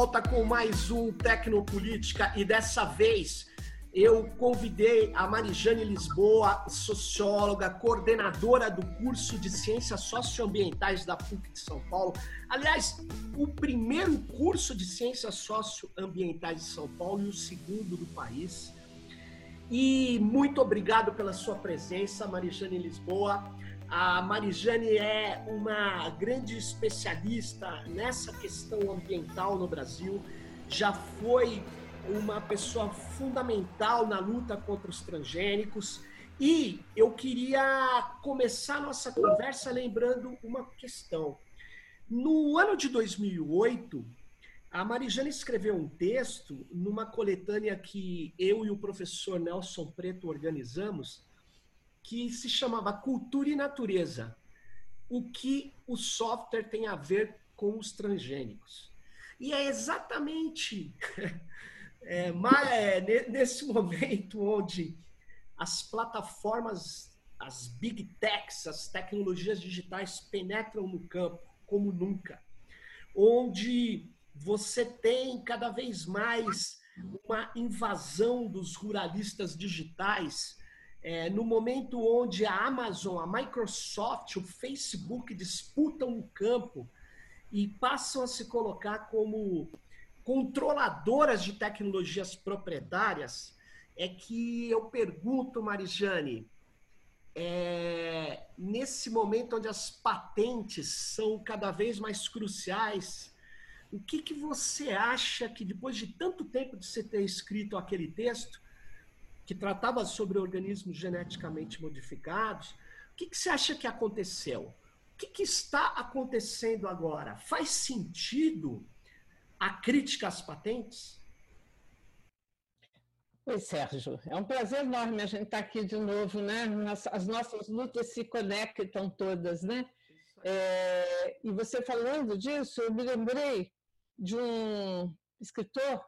volta com mais um Tecnopolítica e dessa vez eu convidei a Marijane Lisboa, socióloga, coordenadora do curso de Ciências Socioambientais da PUC de São Paulo. Aliás, o primeiro curso de Ciências Socioambientais de São Paulo e o segundo do país. E muito obrigado pela sua presença, Marijane Lisboa. A Marijane é uma grande especialista nessa questão ambiental no Brasil. Já foi uma pessoa fundamental na luta contra os transgênicos. E eu queria começar nossa conversa lembrando uma questão. No ano de 2008, a Marijane escreveu um texto numa coletânea que eu e o professor Nelson Preto organizamos, que se chamava Cultura e Natureza. O que o software tem a ver com os transgênicos? E é exatamente É, é, nesse momento onde as plataformas, as big techs, as tecnologias digitais penetram no campo como nunca, onde você tem cada vez mais uma invasão dos ruralistas digitais, é, no momento onde a Amazon, a Microsoft, o Facebook disputam o campo e passam a se colocar como controladoras de tecnologias proprietárias, é que eu pergunto, Marijane, é, nesse momento onde as patentes são cada vez mais cruciais, o que, que você acha que depois de tanto tempo de você ter escrito aquele texto, que tratava sobre organismos geneticamente modificados, o que, que você acha que aconteceu? O que, que está acontecendo agora? Faz sentido a crítica às patentes? Oi, Sérgio. É um prazer enorme a gente estar aqui de novo, né? As nossas lutas se conectam todas, né? É, e você falando disso, eu me lembrei de um escritor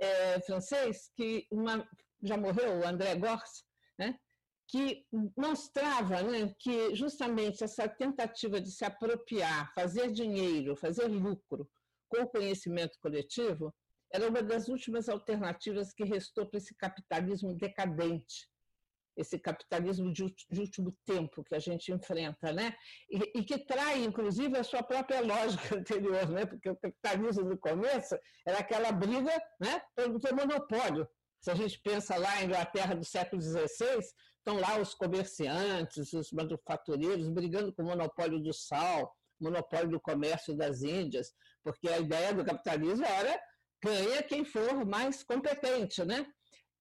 é, francês que uma, já morreu, o André Gorce, né? que mostrava né, que justamente essa tentativa de se apropriar, fazer dinheiro, fazer lucro com o conhecimento coletivo era uma das últimas alternativas que restou para esse capitalismo decadente, esse capitalismo de, último tempo que a gente enfrenta, né? E, e, que trai, inclusive, a sua própria lógica anterior, né? Porque o capitalismo do começo era aquela briga, né? Pelo monopólio. Se a gente pensa lá em Inglaterra do século XVI, estão lá os comerciantes, os manufatureiros brigando com o monopólio do sal, monopólio do comércio das Índias, porque a ideia do capitalismo era ganha quem for mais competente, né?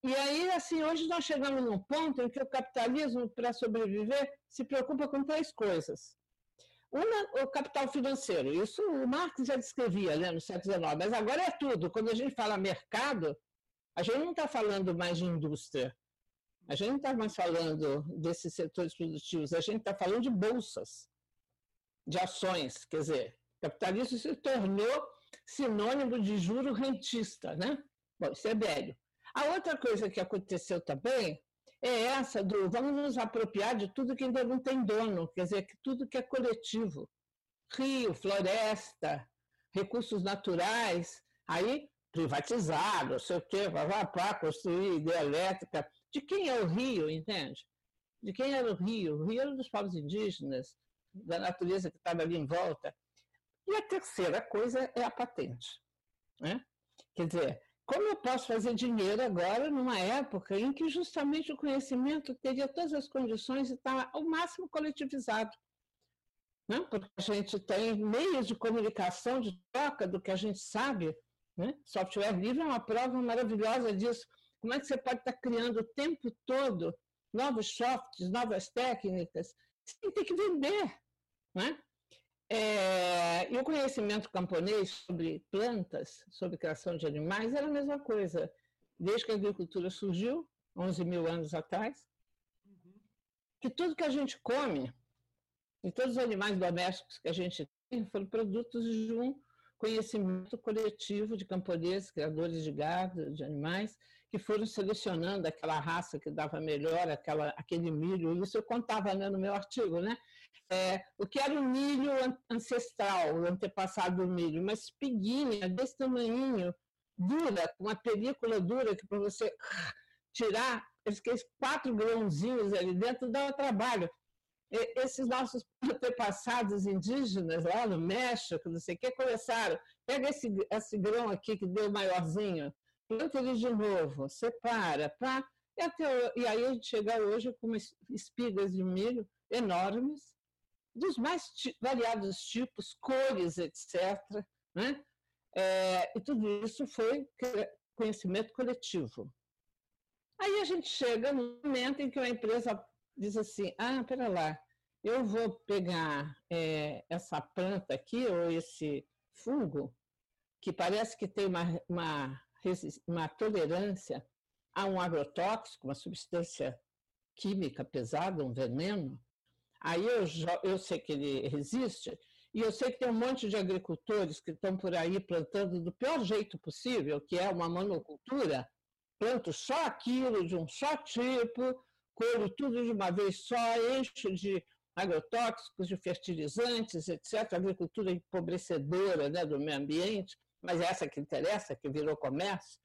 E aí, assim, hoje nós chegamos num ponto em que o capitalismo, para sobreviver, se preocupa com três coisas. Uma, o capital financeiro. Isso o Marx já descrevia né, no século XIX, mas agora é tudo. Quando a gente fala mercado, a gente não está falando mais de indústria. A gente não está mais falando desses setores produtivos, a gente está falando de bolsas de ações. Quer dizer, capitalismo se tornou sinônimo de juro rentista, né? Bom, isso é velho. A outra coisa que aconteceu também é essa do vamos nos apropriar de tudo que ainda não tem dono, quer dizer, que tudo que é coletivo. Rio, floresta, recursos naturais, aí privatizar, não sei o quê, para construir hidrelétrica. De quem é o rio, entende? De quem era o rio? O rio era dos povos indígenas, da natureza que estava ali em volta. E a terceira coisa é a patente. Né? Quer dizer, como eu posso fazer dinheiro agora numa época em que justamente o conhecimento teria todas as condições de estar ao máximo coletivizado? Né? Porque a gente tem meios de comunicação, de troca do que a gente sabe. Né? Software livre é uma prova maravilhosa disso. Como é que você pode estar criando o tempo todo novos softs, novas técnicas, sem ter que vender? Né? É, e o conhecimento camponês sobre plantas, sobre criação de animais, era a mesma coisa. Desde que a agricultura surgiu, 11 mil anos atrás, que tudo que a gente come, e todos os animais domésticos que a gente tem, foram produtos de um conhecimento coletivo de camponeses, criadores de gado, de animais, que foram selecionando aquela raça que dava melhor, aquela, aquele milho. Isso eu contava né, no meu artigo, né? É, o que era o milho ancestral, o antepassado do milho, uma espiguinha desse tamanho, dura, com uma película dura que para você tirar aqueles quatro grãozinhos ali dentro dá trabalho. Esses nossos antepassados indígenas lá no México, não sei o que, começaram. Pega esse, esse grão aqui que deu maiorzinho, planta ele de novo, separa, pá, e, até, e aí a gente chega hoje com espigas de milho enormes, dos mais variados tipos, cores, etc. Né? É, e tudo isso foi conhecimento coletivo. Aí a gente chega no momento em que uma empresa diz assim: ah, pera lá, eu vou pegar é, essa planta aqui, ou esse fungo, que parece que tem uma, uma, uma tolerância a um agrotóxico, uma substância química pesada, um veneno. Aí eu, eu sei que ele resiste, e eu sei que tem um monte de agricultores que estão por aí plantando do pior jeito possível, que é uma monocultura, planto só aquilo, de um só tipo, colho tudo de uma vez só, encho de agrotóxicos, de fertilizantes, etc. Agricultura empobrecedora né, do meio ambiente, mas é essa que interessa, que virou comércio.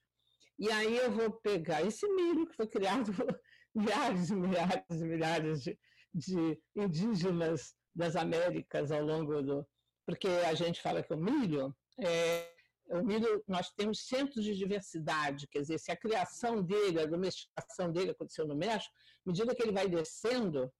E aí eu vou pegar esse milho que foi criado por milhares e milhares e milhares de, de indígenas das Américas ao longo do. Porque a gente fala que o milho é, o milho, nós temos centros de diversidade, quer dizer, se a criação dele, a domesticação dele aconteceu no México, à medida que ele vai descendo,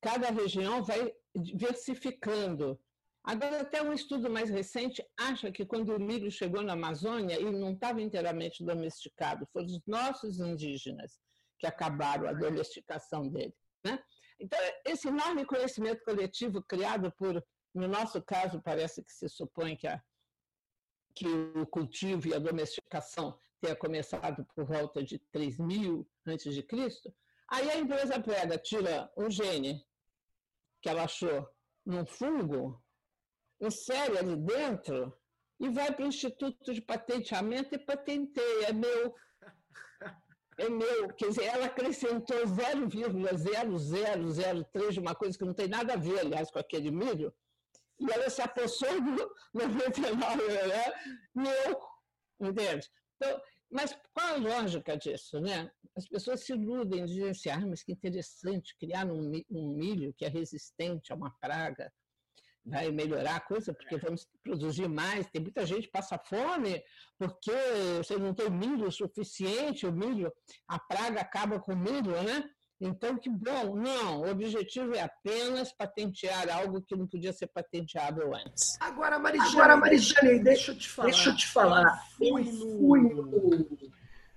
cada região vai diversificando. Agora, até um estudo mais recente acha que quando o milho chegou na Amazônia, ele não estava inteiramente domesticado, foram os nossos indígenas que acabaram a domesticação dele. Né? Então, esse enorme conhecimento coletivo criado por, no nosso caso, parece que se supõe que a que o cultivo e a domesticação tenha começado por volta de 3000 antes de Cristo, aí a empresa pega, tira um gene que ela achou num fungo, insere ali dentro e vai para o Instituto de Patenteamento e patenteia. É meu. É meu. Quer dizer, ela acrescentou 0,0003 de uma coisa que não tem nada a ver, aliás, com aquele milho, e ela se apossou do 99, né? meu, entende? Então, mas qual a lógica disso, né? As pessoas se iludem, dizem assim, ah, mas que interessante, criar um, um milho que é resistente a uma praga, vai melhorar a coisa, porque vamos produzir mais. Tem muita gente que passa fome porque você não tem milho suficiente, o milho, a praga acaba com o milho, né? Então, que bom. Não, o objetivo é apenas patentear algo que não podia ser patenteável antes. Agora, Marijane, Agora, Marijane deixa eu te falar. Deixa eu te falar. Fui, no, fui no,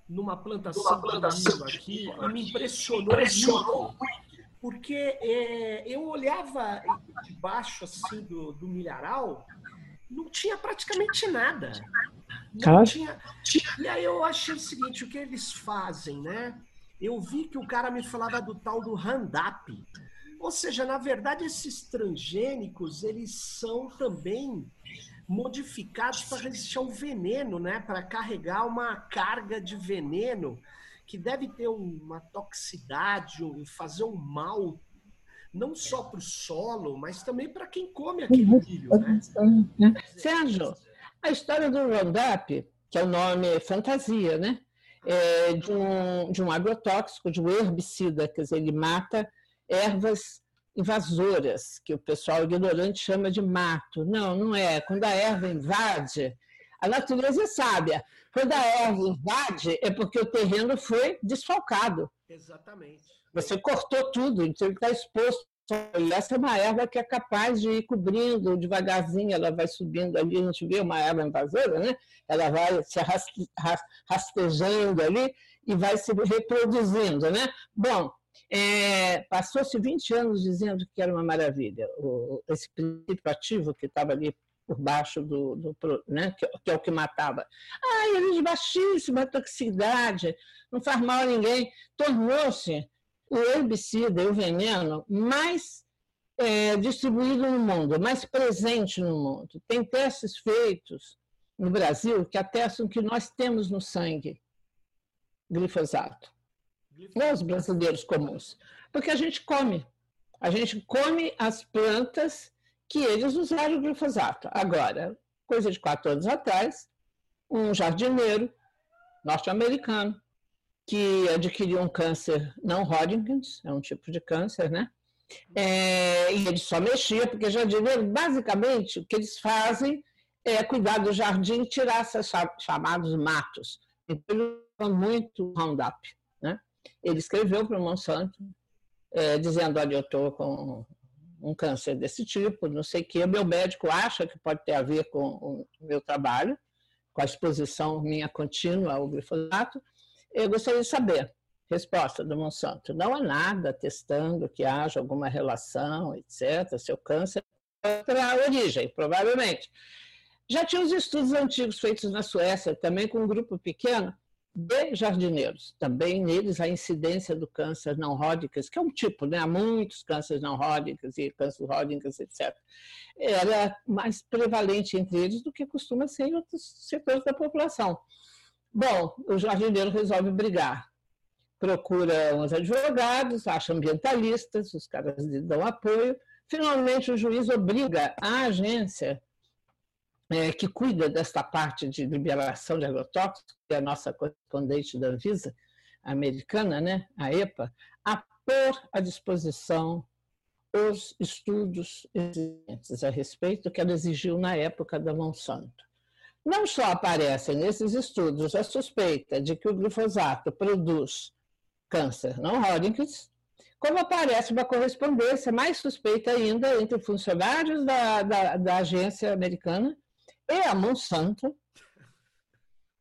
numa plantação, numa plantação aqui e me impressionou, impressionou muito. Porque é, eu olhava debaixo assim, do, do milharal, não tinha praticamente nada. Não tinha, e aí eu achei o seguinte, o que eles fazem, né? Eu vi que o cara me falava do tal do Randap. Ou seja, na verdade, esses transgênicos, eles são também modificados para resistir ao veneno, né? Para carregar uma carga de veneno que deve ter uma toxicidade, fazer um mal não só para o solo, mas também para quem come aquele milho, né? Sérgio, a história do Roundup, que é o nome fantasia, né? É, de, um, de um agrotóxico, de um herbicida, quer dizer, ele mata ervas invasoras, que o pessoal ignorante chama de mato. Não, não é. Quando a erva invade, a natureza é sábia. Quando a erva invade, é porque o terreno foi desfalcado. Exatamente. Você cortou tudo, então ele está exposto essa é uma erva que é capaz de ir cobrindo devagarzinho, ela vai subindo ali, a gente vê uma erva invasora, né? Ela vai se rastejando ali e vai se reproduzindo, né? Bom, é, passou-se 20 anos dizendo que era uma maravilha, o, esse princípio ativo que estava ali por baixo do, do né, que, que, é o que matava. Ah, ele de baixíssima toxicidade, não faz mal a ninguém. Tornou-se o herbicida e o veneno mais é, distribuído no mundo, mais presente no mundo. Tem testes feitos no Brasil que atestam que nós temos no sangue glifosato. Não os brasileiros comuns. Porque a gente come. A gente come as plantas que eles usaram o glifosato. Agora, coisa de quatro anos atrás, um jardineiro norte-americano que adquiriu um câncer não Hodgkins, é um tipo de câncer, né? É, e ele só mexia, porque jardineiro, basicamente, o que eles fazem é cuidar do jardim e tirar esses chamados matos. Então, ele muito Roundup. Né? Ele escreveu para o Monsanto, é, dizendo: Olha, eu estou com um câncer desse tipo, não sei o quê. Meu médico acha que pode ter a ver com o meu trabalho, com a exposição minha contínua ao glifosato. Eu gostaria de saber. Resposta do Monsanto: não há nada testando que haja alguma relação, etc. Seu câncer é outra origem, provavelmente. Já tinha os estudos antigos feitos na Suécia, também com um grupo pequeno de jardineiros. Também neles a incidência do câncer não Hodgkins, que é um tipo, né? há muitos cânceres não Hodgkins e câncer Hodgkins, etc. Era mais prevalente entre eles do que costuma ser em outros setores da população. Bom, o jardineiro resolve brigar. Procura uns advogados, acha ambientalistas, os caras lhe dão apoio. Finalmente, o juiz obriga a agência é, que cuida desta parte de liberação de agrotóxicos, que é a nossa correspondente da Anvisa americana, né, a EPA, a pôr à disposição os estudos existentes a respeito que ela exigiu na época da Monsanto. Não só aparece nesses estudos a suspeita de que o glifosato produz câncer não Hodgkins, como aparece uma correspondência mais suspeita ainda entre funcionários da, da, da agência americana e a Monsanto,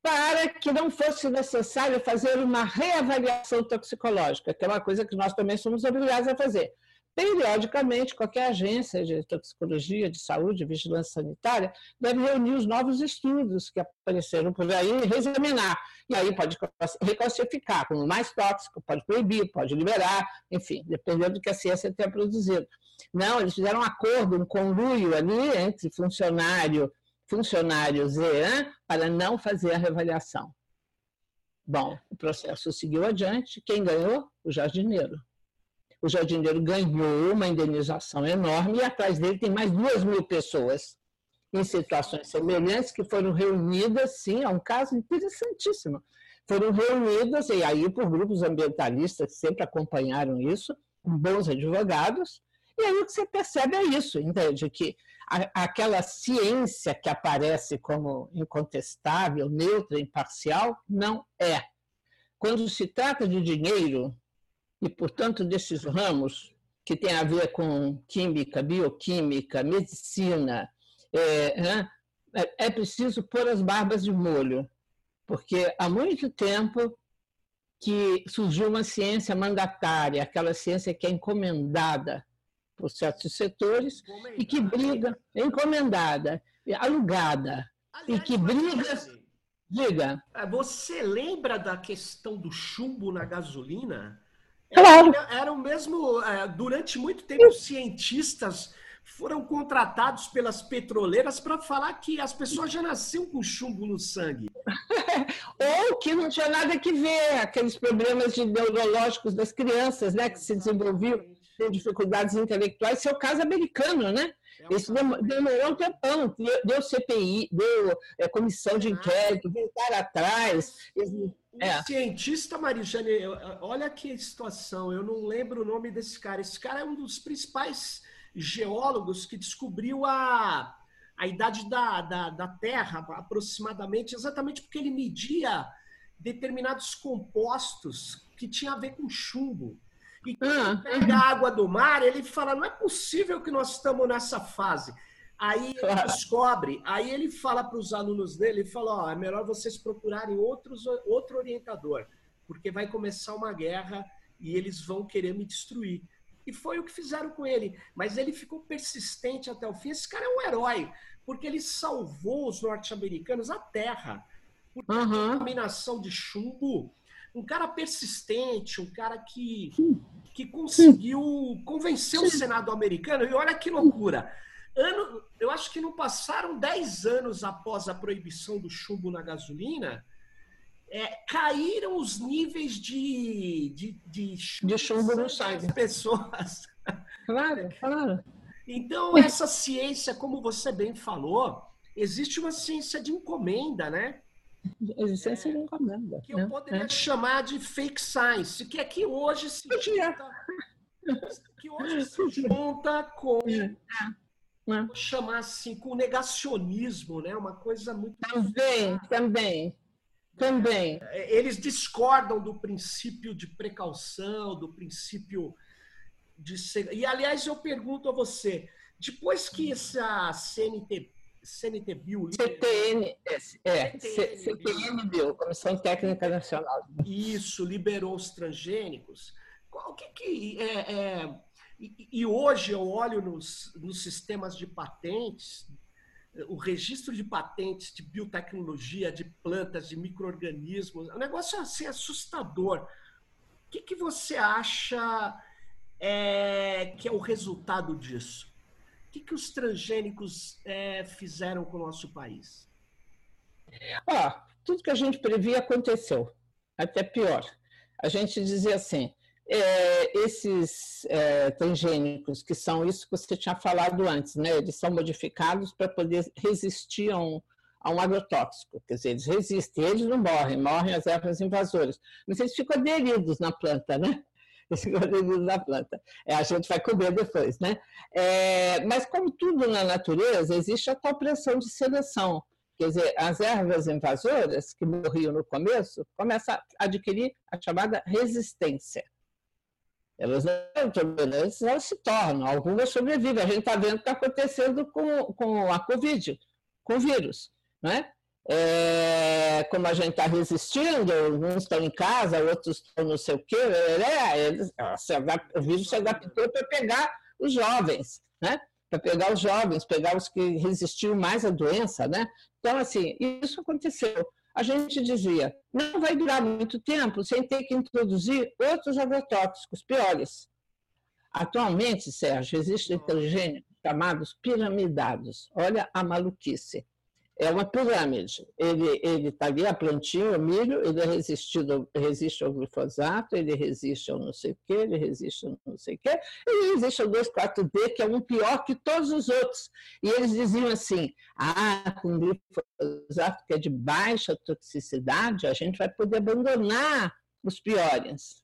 para que não fosse necessário fazer uma reavaliação toxicológica, que é uma coisa que nós também somos obrigados a fazer. Periodicamente, qualquer agência de toxicologia, de saúde, vigilância sanitária, deve reunir os novos estudos que apareceram por aí e reexaminar. E aí pode reclassificar como mais tóxico, pode proibir, pode liberar, enfim, dependendo do que a ciência tenha produzido. Não, eles fizeram um acordo, um conluio ali entre funcionário, funcionários e para não fazer a reavaliação. Bom, o processo seguiu adiante. Quem ganhou? O jardineiro o jardineiro ganhou uma indenização enorme e atrás dele tem mais duas mil pessoas em situações semelhantes que foram reunidas, sim, é um caso interessantíssimo. Foram reunidas, e aí por grupos ambientalistas que sempre acompanharam isso, bons advogados, e aí o que você percebe é isso, entende? Que a, aquela ciência que aparece como incontestável, neutra, imparcial, não é. Quando se trata de dinheiro, e, portanto, desses ramos que têm a ver com química, bioquímica, medicina, é, né, é, é preciso pôr as barbas de molho, porque há muito tempo que surgiu uma ciência mandatária, aquela ciência que é encomendada por certos setores e que briga, encomendada, alugada, Aliás, e que briga. Diga. É, você lembra da questão do chumbo na gasolina? Claro. Era, era o mesmo. É, durante muito tempo, cientistas foram contratados pelas petroleiras para falar que as pessoas já nasciam com chumbo no sangue. Ou que não tinha nada que ver, aqueles problemas de neurológicos das crianças, né, que se desenvolviam com dificuldades intelectuais, seu caso americano, né? É Isso demorou um tempão, deu CPI, deu é, comissão de inquérito, voltar atrás. O é. cientista Marijane, olha que situação, eu não lembro o nome desse cara. Esse cara é um dos principais geólogos que descobriu a, a idade da, da, da Terra, aproximadamente, exatamente porque ele media determinados compostos que tinham a ver com chumbo. E quando ah. pega a água do mar, ele fala: não é possível que nós estamos nessa fase. Aí ele descobre, aí ele fala para os alunos dele, ele fala, ó, é melhor vocês procurarem outros, outro orientador, porque vai começar uma guerra e eles vão querer me destruir. E foi o que fizeram com ele. Mas ele ficou persistente até o fim. Esse cara é um herói, porque ele salvou os norte-americanos a terra. Por uhum. contaminação de chumbo. Um cara persistente, um cara que, que conseguiu convencer o Senado americano. E olha que loucura! Ano, eu acho que não passaram 10 anos após a proibição do chumbo na gasolina, é, caíram os níveis de, de, de, de chumbo no sangue. pessoas. Claro, claro. Então, essa ciência, como você bem falou, existe uma ciência de encomenda, né? Existência é, de encomenda. Que eu né? poderia é. chamar de fake science, que é que hoje se junta, que hoje se junta com é. é. vou chamar assim, com negacionismo, né? Uma coisa muito também, também, também. É, eles discordam do princípio de precaução, do princípio de. E, aliás, eu pergunto a você, depois que essa CNT, CNTBio... CTN, é, CTNBio, Comissão Técnica Nacional. Isso, liberou os transgênicos. O que que... É, é, e, e, hoje eu olho nos, nos sistemas de patentes, o registro de patentes de biotecnologia, de plantas, de micro-organismos, é um negócio assim assustador. O que, que você acha é, que é o resultado disso? O que, que os transgênicos é, fizeram com o nosso país? Ah, tudo que a gente previa aconteceu, até pior. A gente dizia assim, é, esses é, transgênicos, que são isso que você tinha falado antes, né? eles são modificados para poder resistir a um, a um agrotóxico, quer dizer, eles resistem, eles não morrem, morrem as ervas invasoras, mas eles ficam aderidos na planta, né? Esse organismo da planta. É, a gente vai comer depois, né? É, mas, como tudo na natureza, existe a tal pressão de seleção. Quer dizer, as ervas invasoras, que morriam no começo, começam a adquirir a chamada resistência. Elas não tolerantes, elas se tornam, algumas sobrevivem. A gente está vendo o que está acontecendo com, com a Covid, com o vírus. Né? É, como a gente está resistindo, uns estão em casa, outros estão não sei o quê, é, eles, o vírus se adaptou para pegar os jovens, né? para pegar os jovens, pegar os que resistiam mais à doença. Né? Então, assim, isso aconteceu. A gente dizia, não vai durar muito tempo sem ter que introduzir outros agrotóxicos piores. Atualmente, Sérgio, existem transgênicos chamados piramidados. Olha a maluquice é uma pirâmide. Ele está ali, a plantinha, o milho, ele é resistido, resiste ao glifosato, ele resiste ao não sei o quê, ele resiste ao não sei o quê, ele resiste ao 2,4-D, que é um pior que todos os outros. E eles diziam assim, ah, com glifosato que é de baixa toxicidade, a gente vai poder abandonar os piores.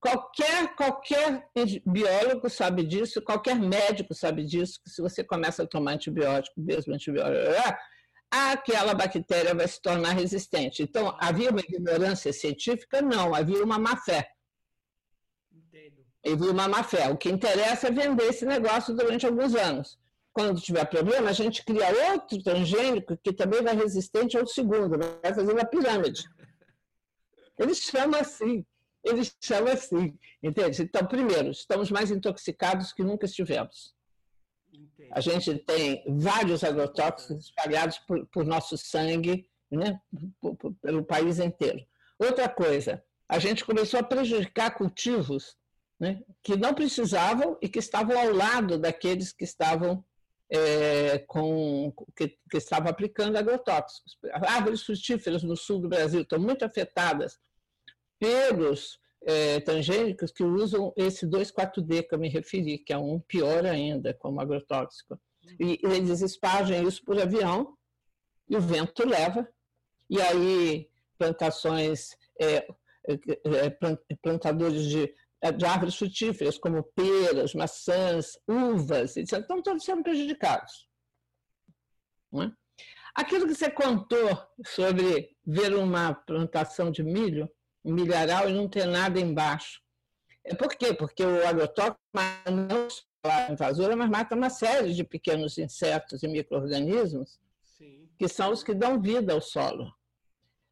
Qualquer, qualquer biólogo sabe disso, qualquer médico sabe disso, que se você começa a tomar antibiótico, mesmo antibiótico, aquela bactéria vai se tornar resistente. Então, havia uma ignorância científica? Não, havia uma má-fé. Havia uma má-fé. O que interessa é vender esse negócio durante alguns anos. Quando tiver problema, a gente cria outro transgênico que também vai resistente ao segundo, vai fazer uma pirâmide. Eles chamam assim, eles chamam assim, entende? Então, primeiro, estamos mais intoxicados que nunca estivemos. A gente tem vários agrotóxicos espalhados por, por nosso sangue, né? Por, por, pelo país inteiro. Outra coisa, a gente começou a prejudicar cultivos né? que não precisavam e que estavam ao lado daqueles que estavam é, com, que, que, estavam aplicando agrotóxicos. Árvores frutíferas no sul do Brasil estão muito afetadas pelos é, transgênicos que usam esse 2,4-D que eu me referi, que é um pior ainda, como agrotóxico. E eles espalham isso por avião, e o vento leva, e aí plantações, é, é, é plantadores de, de árvores frutíferas, como peras, maçãs, uvas, etc., estão todos sendo prejudicados. É? Aquilo que você contou sobre ver uma plantação de milho, milharal e não ter nada embaixo. É por quê? Porque o agrotóxico não só a invasora, mas mata uma série de pequenos insetos e micro-organismos que são os que dão vida ao solo.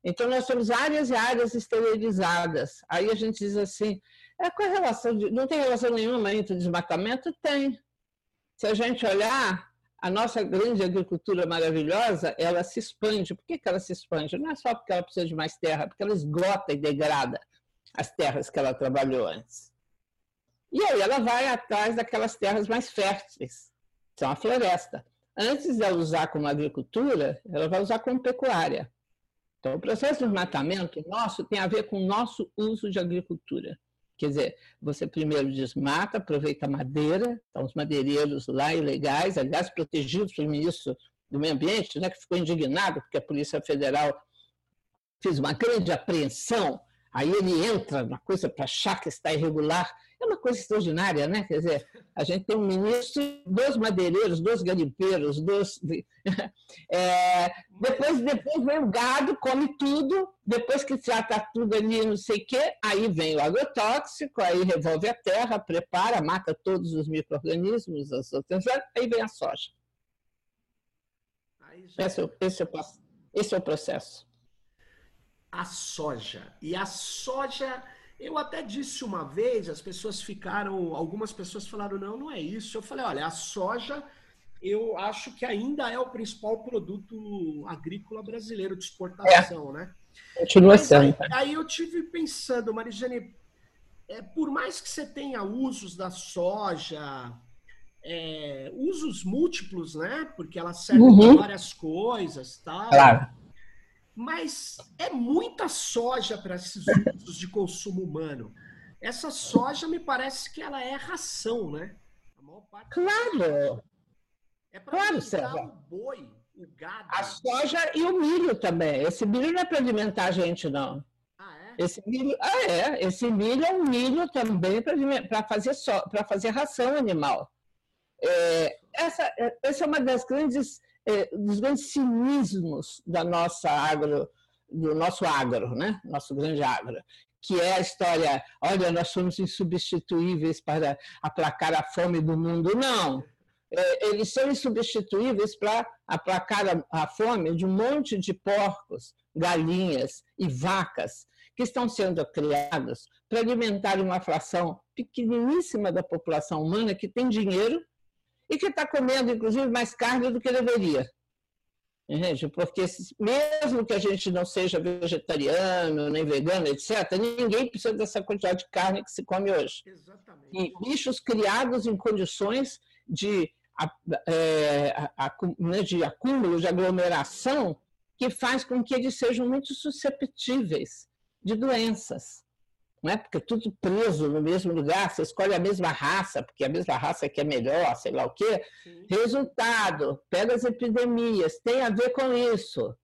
Então, nós temos áreas e áreas esterilizadas. Aí a gente diz assim, é com relação de, não tem relação nenhuma entre desmatamento? Tem. Se a gente olhar, a nossa grande agricultura maravilhosa, ela se expande. Por que, que ela se expande? Não é só porque ela precisa de mais terra, porque ela esgota e degrada as terras que ela trabalhou antes. E aí ela vai atrás daquelas terras mais férteis, são a floresta. Antes de ela usar como agricultura, ela vai usar como pecuária. Então, o processo de desmatamento nosso tem a ver com o nosso uso de agricultura. Quer dizer, você primeiro desmata, aproveita a madeira, então os madeireiros lá ilegais, aliás, protegidos pelo ministro do Meio Ambiente, né, que ficou indignado porque a Polícia Federal fez uma grande apreensão, aí ele entra na coisa para achar que está irregular, é uma coisa extraordinária, né? Quer dizer, a gente tem um ministro, dois madeireiros, dois garimpeiros, dois. É, depois, depois vem o gado, come tudo, depois que trata tudo ali, não sei o quê, aí vem o agrotóxico, aí revolve a terra, prepara, mata todos os micro-organismos, as outras, aí vem a soja. Esse, é, esse, é, esse é o processo. A soja. E a soja eu até disse uma vez, as pessoas ficaram, algumas pessoas falaram, não, não é isso. Eu falei, olha, a soja eu acho que ainda é o principal produto agrícola brasileiro de exportação, é. né? Continua sendo. Aí, aí, eu tive pensando, Marijane, é, por mais que você tenha usos da soja, é, usos múltiplos, né? Porque ela serve uhum. para várias coisas, tal. Claro. Mas é muita soja para esses usos de consumo humano. Essa soja me parece que ela é ração, né? claro. É para claro, Sérgio. o boi, o gado. A soja e o milho também. Esse milho não é para alimentar a gente, não. Ah, é? Esse milho, ah, é. Esse milho é um milho também para fazer, so, fazer ração animal. É, essa, é, essa é uma das grandes dos grandes cinismos da nossa agro, do nosso agro, né? nosso grande agro, que é a história, olha, nós somos insubstituíveis para aplacar a fome do mundo. Não, é, eles são insubstituíveis para aplacar a fome de um monte de porcos, galinhas e vacas que estão sendo criados para alimentar uma fração pequeniníssima da população humana que tem dinheiro e que está comendo, inclusive, mais carne do que deveria. Entende? Porque mesmo que a gente não seja vegetariano, nem vegano, etc., ninguém precisa dessa quantidade de carne que se come hoje. Exatamente. E bichos criados em condições de, é, né, de acúmulo, de aglomeração, que faz com que eles sejam muito susceptíveis de doenças não é? Porque tudo preso no mesmo lugar, você escolhe a mesma raça, porque a mesma raça que é melhor, sei lá o quê. Sim. Resultado, pega as epidemias, tem a ver com isso.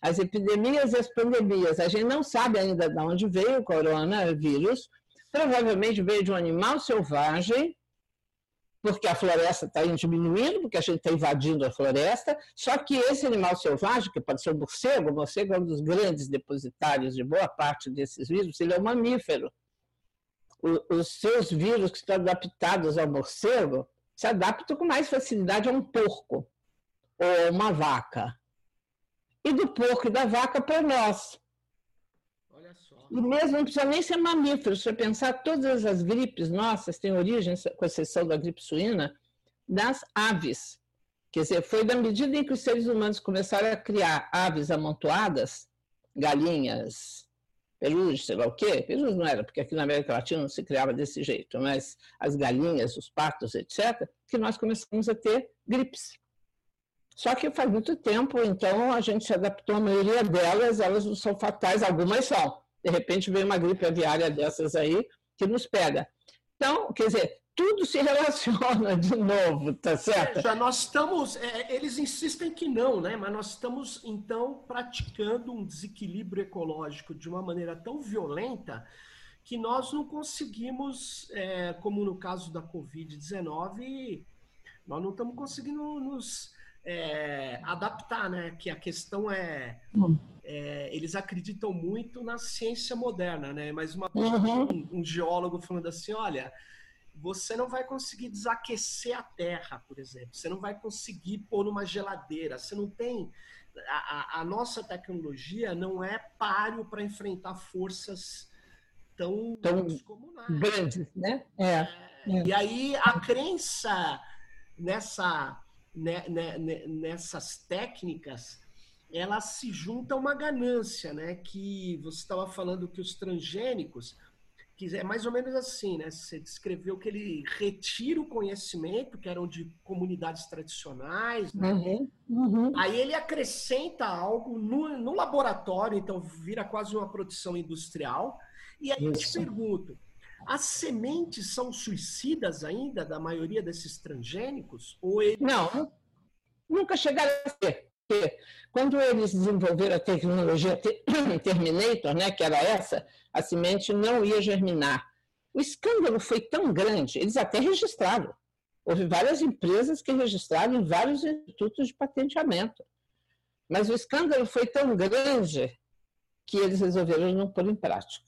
As epidemias e as pandemias, a gente não sabe ainda de onde veio o coronavírus, provavelmente veio de um animal selvagem porque a floresta está diminuindo, porque a gente está invadindo a floresta. Só que esse animal selvagem, que pode ser o morcego, o morcego é um dos grandes depositários de boa parte desses vírus, ele é um mamífero. O, os seus vírus que estão adaptados ao morcego se adaptam com mais facilidade a um porco ou uma vaca. E do porco e da vaca para nós. E mesmo não precisa nem ser mamífero. Se você pensar, todas as gripes nossas têm origem, com exceção da gripe suína, das aves. Quer dizer, foi da medida em que os seres humanos começaram a criar aves amontoadas, galinhas, pelús, sei lá o quê. Pelús não era, porque aqui na América Latina não se criava desse jeito, mas as galinhas, os patos, etc., que nós começamos a ter gripes. Só que faz muito tempo, então a gente se adaptou, a maioria delas, elas não são fatais, algumas são de repente vem uma gripe aviária dessas aí que nos pega. Então, quer dizer, tudo se relaciona de novo, tá certo? Já nós estamos, é, eles insistem que não, né? Mas nós estamos então praticando um desequilíbrio ecológico de uma maneira tão violenta que nós não conseguimos, é, como no caso da Covid-19, nós não estamos conseguindo nos é, adaptar, né? Que a questão é, hum. é, eles acreditam muito na ciência moderna, né? Mas uma uhum. um, um, geólogo falando assim, olha, você não vai conseguir desaquecer a Terra, por exemplo. Você não vai conseguir pôr numa geladeira. Você não tem a, a, nossa tecnologia não é páreo para enfrentar forças tão, tão grandes, né? É, é, é. E aí a crença nessa né, né, né, nessas técnicas, ela se junta a uma ganância, né? Que você estava falando que os transgênicos, que é mais ou menos assim, né? Você descreveu que ele retira o conhecimento, que eram de comunidades tradicionais, né? uhum, uhum. aí ele acrescenta algo no, no, laboratório, então vira quase uma produção industrial. E aí Isso. eu te pergunto, as sementes são suicidas ainda da maioria desses transgênicos? Ou ele... Não, nunca chegaram a ser. Quando eles desenvolveram a tecnologia Terminator, né, que era essa, a semente não ia germinar. O escândalo foi tão grande, eles até registraram. Houve várias empresas que registraram em vários institutos de patenteamento. Mas o escândalo foi tão grande que eles resolveram não pôr em prática.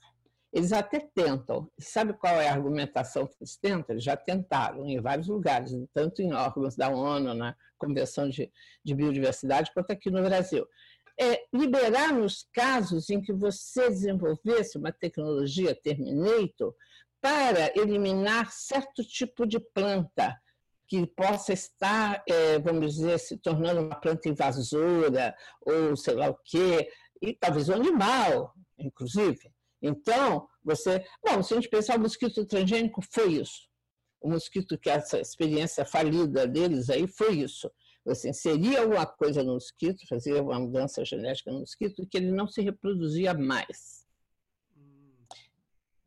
Eles até tentam. Sabe qual é a argumentação que eles tentam? Eles já tentaram em vários lugares, tanto em órgãos da ONU, na Convenção de, de Biodiversidade, quanto aqui no Brasil. É, liberar nos casos em que você desenvolvesse uma tecnologia Terminator para eliminar certo tipo de planta que possa estar, é, vamos dizer, se tornando uma planta invasora ou sei lá o quê, e talvez um animal, inclusive. Então, você. Bom, se a gente pensar, o mosquito transgênico foi isso. O mosquito que essa experiência falida deles aí foi isso. Você inseria alguma coisa no mosquito, fazia uma mudança genética no mosquito, que ele não se reproduzia mais.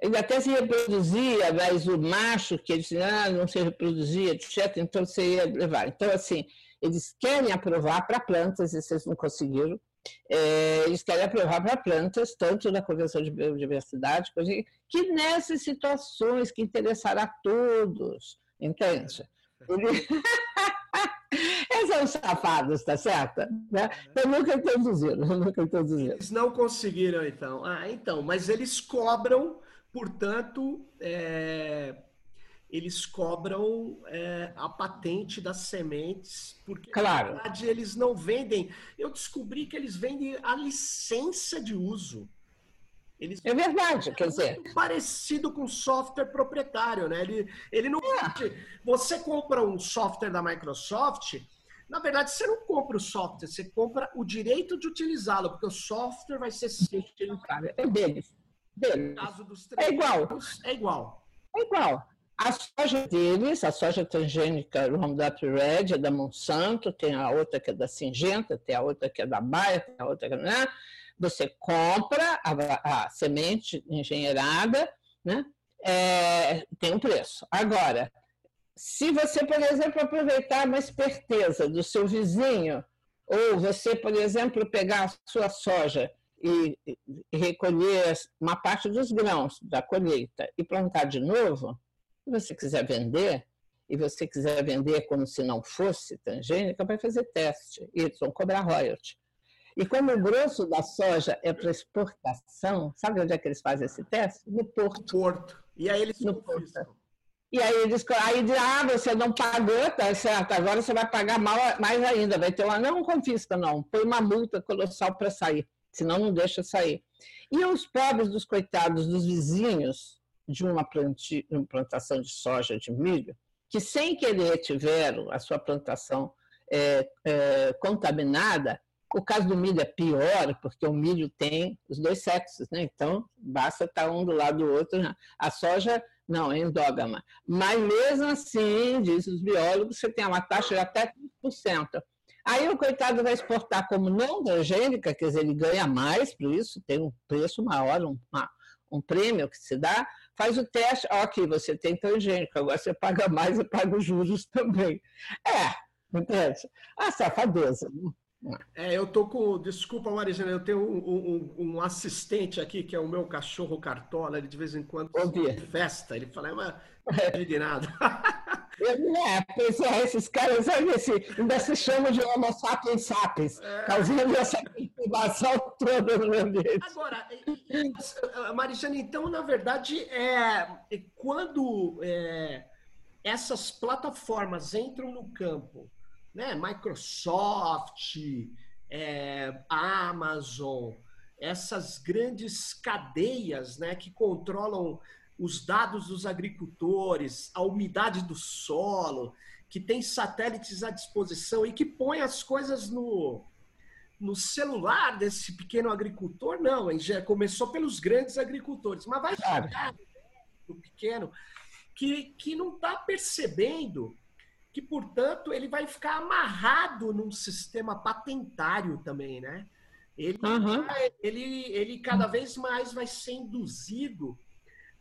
Ele até se reproduzia, mas o macho, que eles ah, não se reproduzia, etc., então você ia levar. Então, assim, eles querem aprovar para plantas, e vocês não conseguiram, é, eles querem aprovar para plantas, tanto na Convenção de Biodiversidade, que nessas situações que interessará a todos, entende? Ele... Eles são safados, tá certo? Né? Eu nunca introduziram, eu nunca introduziram. Eles não conseguiram, então. Ah, então, mas eles cobram, portanto, é, eles cobram é, a patente das sementes, porque claro. na verdade eles não vendem. Eu descobri que eles vendem a licença de uso. Eles é verdade, quer dizer. Parecido com software proprietário, né? Ele, ele não. É. Você compra um software da Microsoft, na verdade, você não compra o software, você compra o direito de utilizá-lo, porque o software vai ser sempre. É deles. deles. No caso dos é igual. É igual. É igual. A soja deles, a soja transgênica Roundup Red é da Monsanto, tem a outra que é da Singenta, tem a outra que é da Bayer, tem a outra que é... Né? Você compra a, a semente engenheirada, né? É, tem um preço. Agora, se você, por exemplo, aproveitar uma esperteza do seu vizinho, ou você, por exemplo, pegar a sua soja e, e recolher uma parte dos grãos da colheita e plantar de novo, se você quiser vender, e você quiser vender como se não fosse transgênica, vai fazer teste e eles vão cobrar royalty. E como o grosso da soja é para exportação, sabe onde é que eles fazem esse teste? No porto. Porto. E aí eles no porto. E aí eles aí diz, ah, você não pagou, tá certo, agora você vai pagar mal, mais ainda, vai ter uma, não confisca não, põe uma multa colossal para sair, senão não deixa sair. E os pobres dos coitados dos vizinhos, de uma, uma plantação de soja, de milho, que sem querer tiveram a sua plantação é, é, contaminada, o caso do milho é pior, porque o milho tem os dois sexos, né? então basta estar um do lado do outro. Né? A soja não, é endógama. Mas mesmo assim, diz os biólogos, você tem uma taxa de até 30%. Aí o coitado vai exportar como não transgênica, quer dizer, ele ganha mais por isso, tem um preço maior, um, um prêmio que se dá, faz o teste, ok, você tem transgênico, agora você paga mais e paga os juros também. É, entende? A safadeza. É, eu tô com. Desculpa, Marizana, eu tenho um, um, um, assistente aqui, que é o meu cachorro cartola, ele de vez em quando festa, ele fala, é uma indignado. É, é, esses caras assim, ainda se chamam de homo sapiens sapiens, é. causando essa perturbação toda no ambiente. Agora, Marijane, então, na verdade, é, quando é, essas plataformas entram no campo, né, Microsoft, é, Amazon, essas grandes cadeias né, que controlam os dados dos agricultores, a umidade do solo, que tem satélites à disposição e que põe as coisas no, no celular desse pequeno agricultor, não, já começou pelos grandes agricultores, mas vai chegar, pequeno, que, que não está percebendo que, portanto, ele vai ficar amarrado num sistema patentário também, né? Ele, uhum. ele, ele cada vez mais vai ser induzido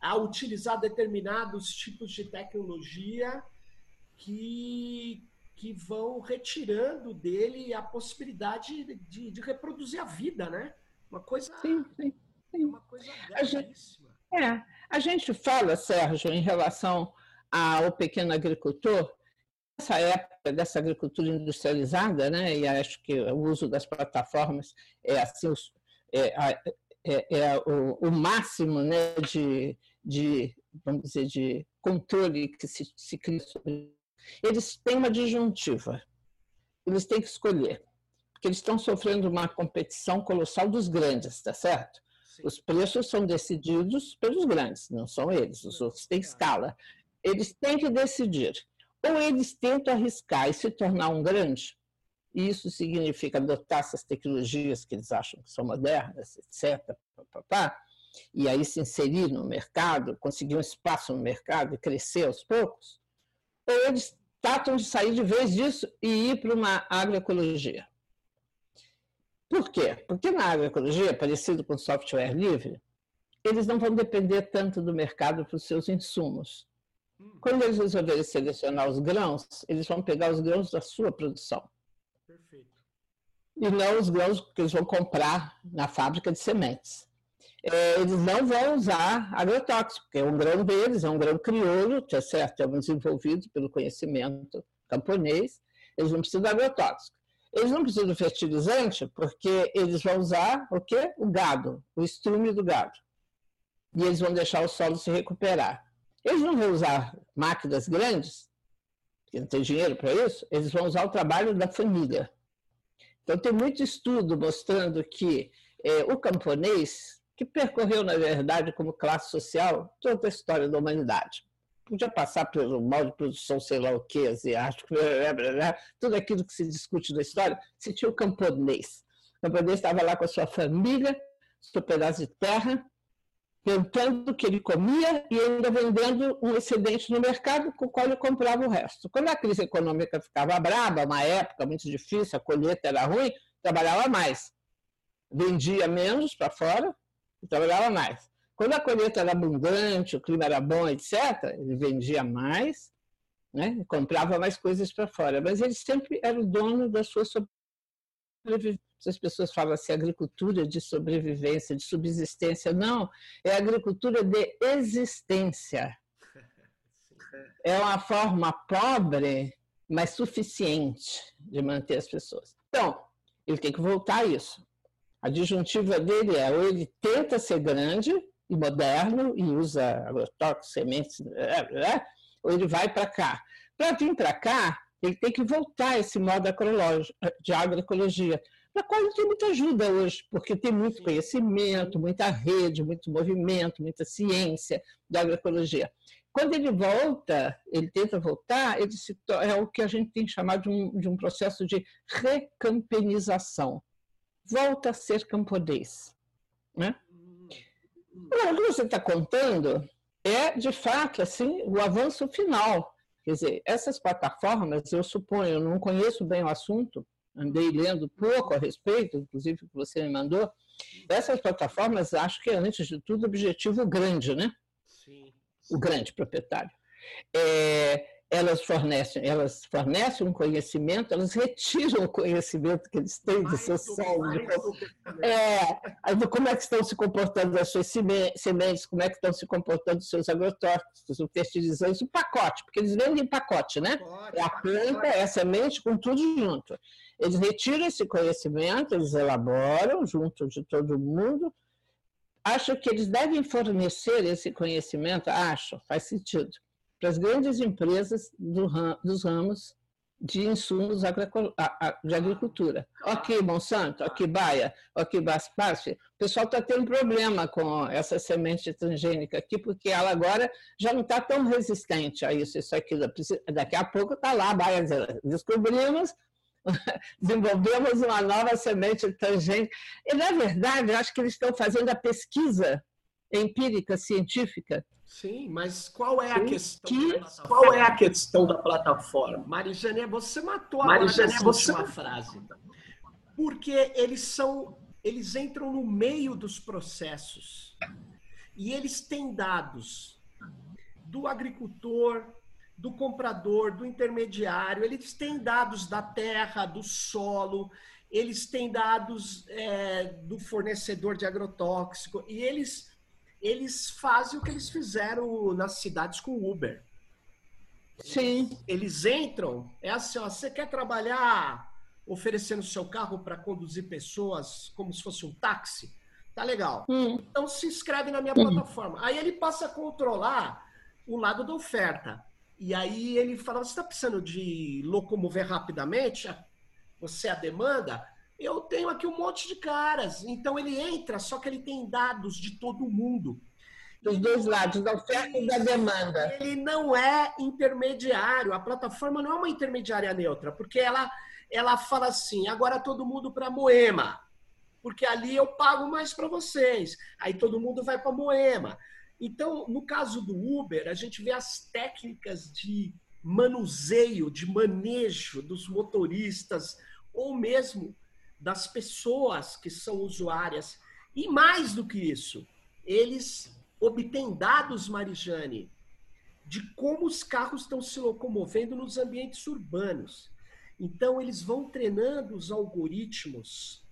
a utilizar determinados tipos de tecnologia que, que vão retirando dele a possibilidade de, de reproduzir a vida, né? Uma coisa. Sim, sim, sim. Uma coisa a gente, é, a gente fala, Sérgio, em relação ao pequeno agricultor, nessa época dessa agricultura industrializada, né, e acho que o uso das plataformas é assim é, é, é o, o, máximo né, de, de, vamos dizer, de controle que se, se cria sobre eles têm uma disjuntiva. Eles têm que escolher, porque eles estão sofrendo uma competição colossal dos grandes, tá certo? Sim. Os preços são decididos pelos grandes, não são eles, os outros têm escala. Eles têm que decidir. Ou eles tentam arriscar e se tornar um grande, isso significa adotar essas tecnologias que eles acham que são modernas, etc., papá, e aí se inserir no mercado, conseguir um espaço no mercado e crescer aos poucos, ou eles tratam de sair de vez disso e ir para uma agroecologia. Por quê? Porque na agroecologia, parecido com software livre, eles não vão depender tanto do mercado para os seus insumos. Hum. Quando eles resolverem selecionar os grãos, eles vão pegar os grãos da sua produção. Perfeito. E não os grãos que eles vão comprar na fábrica de sementes é, eles não vão usar agrotóxico, porque é um grão deles, é um grão crioulo, tá certo? É desenvolvido pelo conhecimento camponês, eles não precisam de agrotóxico. Eles não precisam de fertilizante, porque eles vão usar o quê? O gado, o estrume do gado. E eles vão deixar o solo se recuperar. Eles não vão usar máquinas grandes, porque não tem dinheiro para isso, eles vão usar o trabalho da família. Então, tem muito estudo mostrando que é, o camponês que percorreu, na verdade, como classe social, toda a história da humanidade. Podia passar pelo mal de produção, sei lá o que, asiático, tudo aquilo que se discute na história, se tinha o camponês. O camponês estava lá com a sua família, seu pedaço de terra, plantando o que ele comia e ainda vendendo um excedente no mercado com o qual ele comprava o resto. Quando a crise econômica ficava braba, uma época muito difícil, a colheita era ruim, trabalhava mais. Vendia menos para fora, trabalhava mais. Quando a colheita era abundante, o clima era bom, etc., ele vendia mais, né? comprava mais coisas para fora, mas ele sempre era o dono da sua. As pessoas falam assim, agricultura de sobrevivência, de subsistência. Não, é agricultura de existência. É uma forma pobre, mas suficiente de manter as pessoas. Então, ele tem que voltar a isso. A disjuntiva dele é ou ele tenta ser grande e moderno e usa agrotóxicos, sementes, né, né, ou ele vai para cá. Para vir para cá, ele tem que voltar a esse modo de agroecologia, para qual ele tem muita ajuda hoje, porque tem muito conhecimento, muita rede, muito movimento, muita ciência da agroecologia. Quando ele volta, ele tenta voltar, ele se, é o que a gente tem chamado de um, de um processo de recampenização volta a ser camponês. Né? Agora, o que você está contando é, de fato, assim, o avanço final. Quer dizer, essas plataformas, eu suponho, eu não conheço bem o assunto, andei lendo pouco a respeito, inclusive o que você me mandou. Essas plataformas, acho que, antes de tudo, objetivo grande, né? Sim. O grande proprietário. É, elas fornecem, elas fornecem um conhecimento, elas retiram o conhecimento que eles têm do seu solo. É, de como é que estão se comportando as suas sementes, como é que estão se comportando os seus agrotóxicos, os fertilizantes, o pacote, porque eles vendem em pacote, né? É a planta, é a semente com tudo junto. Eles retiram esse conhecimento, eles elaboram junto de todo mundo. Acho que eles devem fornecer esse conhecimento, acho, faz sentido para as grandes empresas do ram, dos ramos de insumos de agricultura. Ok, Monsanto, ok, Baia, ok, Basf, o pessoal está tendo problema com essa semente transgênica aqui, porque ela agora já não está tão resistente a isso, isso, aquilo. Daqui a pouco está lá, Baia descobrimos, desenvolvemos uma nova semente transgênica. E, na verdade, acho que eles estão fazendo a pesquisa empírica, científica, Sim, mas qual é a questão? Que... Qual é a questão da plataforma? Marijane, você matou a Marijane, você uma frase. Porque eles são, eles entram no meio dos processos e eles têm dados do agricultor, do comprador, do intermediário, eles têm dados da terra, do solo, eles têm dados é, do fornecedor de agrotóxico e eles eles fazem o que eles fizeram nas cidades com o Uber. Sim. Eles entram, é assim, ó, você quer trabalhar oferecendo seu carro para conduzir pessoas como se fosse um táxi? Tá legal. Hum. Então se inscreve na minha hum. plataforma. Aí ele passa a controlar o lado da oferta. E aí ele fala: você está precisando de locomover rapidamente? Você é a demanda? Eu tenho aqui um monte de caras. Então ele entra, só que ele tem dados de todo mundo. Dos dois lados, da oferta e da demanda. Ele não é intermediário. A plataforma não é uma intermediária neutra, porque ela, ela fala assim: agora todo mundo para Moema, porque ali eu pago mais para vocês. Aí todo mundo vai para Moema. Então, no caso do Uber, a gente vê as técnicas de manuseio, de manejo dos motoristas, ou mesmo das pessoas que são usuárias. E mais do que isso, eles obtêm dados, Marijane, de como os carros estão se locomovendo nos ambientes urbanos. Então, eles vão treinando os algoritmos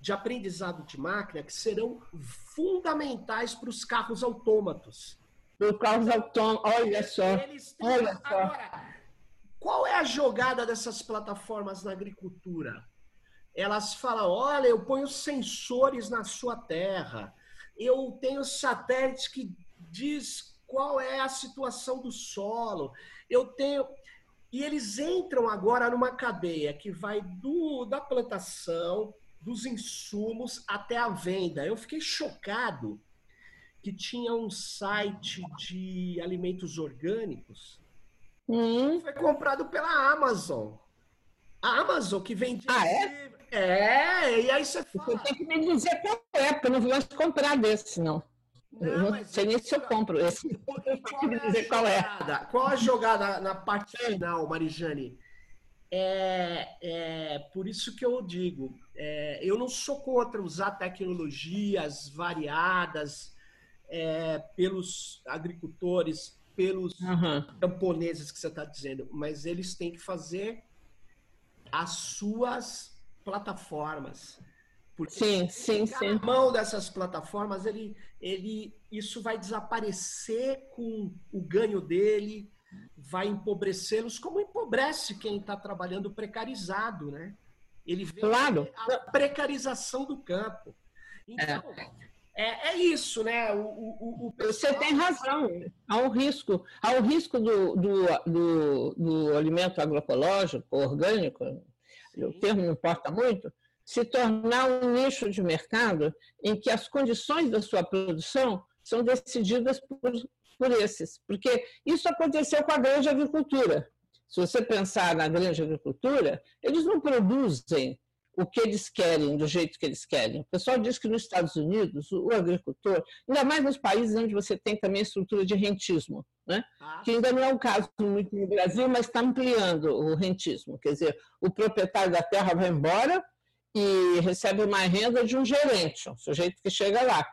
de aprendizado de máquina que serão fundamentais para os carros autômatos. Para os carros autômatos, olha só. Eles têm... olha só. Agora, qual é a jogada dessas plataformas na agricultura? Elas falam: olha, eu ponho sensores na sua terra, eu tenho satélites que diz qual é a situação do solo, eu tenho. E eles entram agora numa cadeia que vai do, da plantação, dos insumos até a venda. Eu fiquei chocado que tinha um site de alimentos orgânicos hum. foi comprado pela Amazon. A Amazon que vende. Ah, é? É, e aí você fala. Você tem que me dizer qual é, porque eu não vou mais comprar desse, não. Não, eu não sei nem se eu compro esse. Qual, é qual é. Qual a jogada na parte final, Marijane? É, é por isso que eu digo, é, eu não sou contra usar tecnologias variadas é, pelos agricultores, pelos uhum. camponeses que você está dizendo, mas eles têm que fazer as suas plataformas. Porque sim, sim, sim. Na mão dessas plataformas, ele, ele, isso vai desaparecer com o ganho dele, vai empobrecê-los, como empobrece quem está trabalhando precarizado, né? Ele vê claro. a precarização do campo. Então, é, é, é isso, né? O, o, o pessoal... Você tem razão. Há um risco, há um risco do, do, do, do alimento agroecológico, orgânico, O termo não importa muito, se tornar um nicho de mercado em que as condições da sua produção são decididas por por esses, porque isso aconteceu com a grande agricultura. Se você pensar na grande agricultura, eles não produzem o que eles querem, do jeito que eles querem. O pessoal diz que nos Estados Unidos, o agricultor, ainda mais nos países onde você tem também a estrutura de rentismo, né? Ah. que ainda não é o caso muito no Brasil, mas está ampliando o rentismo. Quer dizer, o proprietário da terra vai embora e recebe uma renda de um gerente, um sujeito que chega lá.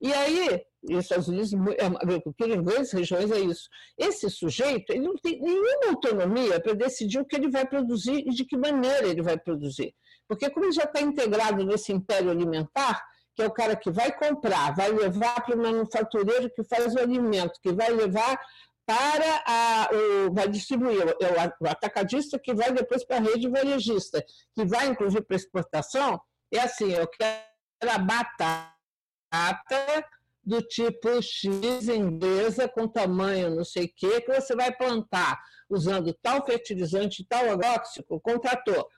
E aí, e os Estados Unidos, a agricultura em grandes regiões é isso. Esse sujeito ele não tem nenhuma autonomia para decidir o que ele vai produzir e de que maneira ele vai produzir. Porque como ele já está integrado nesse império alimentar, que é o cara que vai comprar, vai levar para o manufatureiro que faz o alimento, que vai levar para a, o, vai distribuir, o, o atacadista que vai depois para a rede varejista, que vai inclusive para exportação, é assim, eu quero a batata do tipo X inglesa com tamanho não sei o que, que você vai plantar usando tal fertilizante, tal agrotóxico, contratou.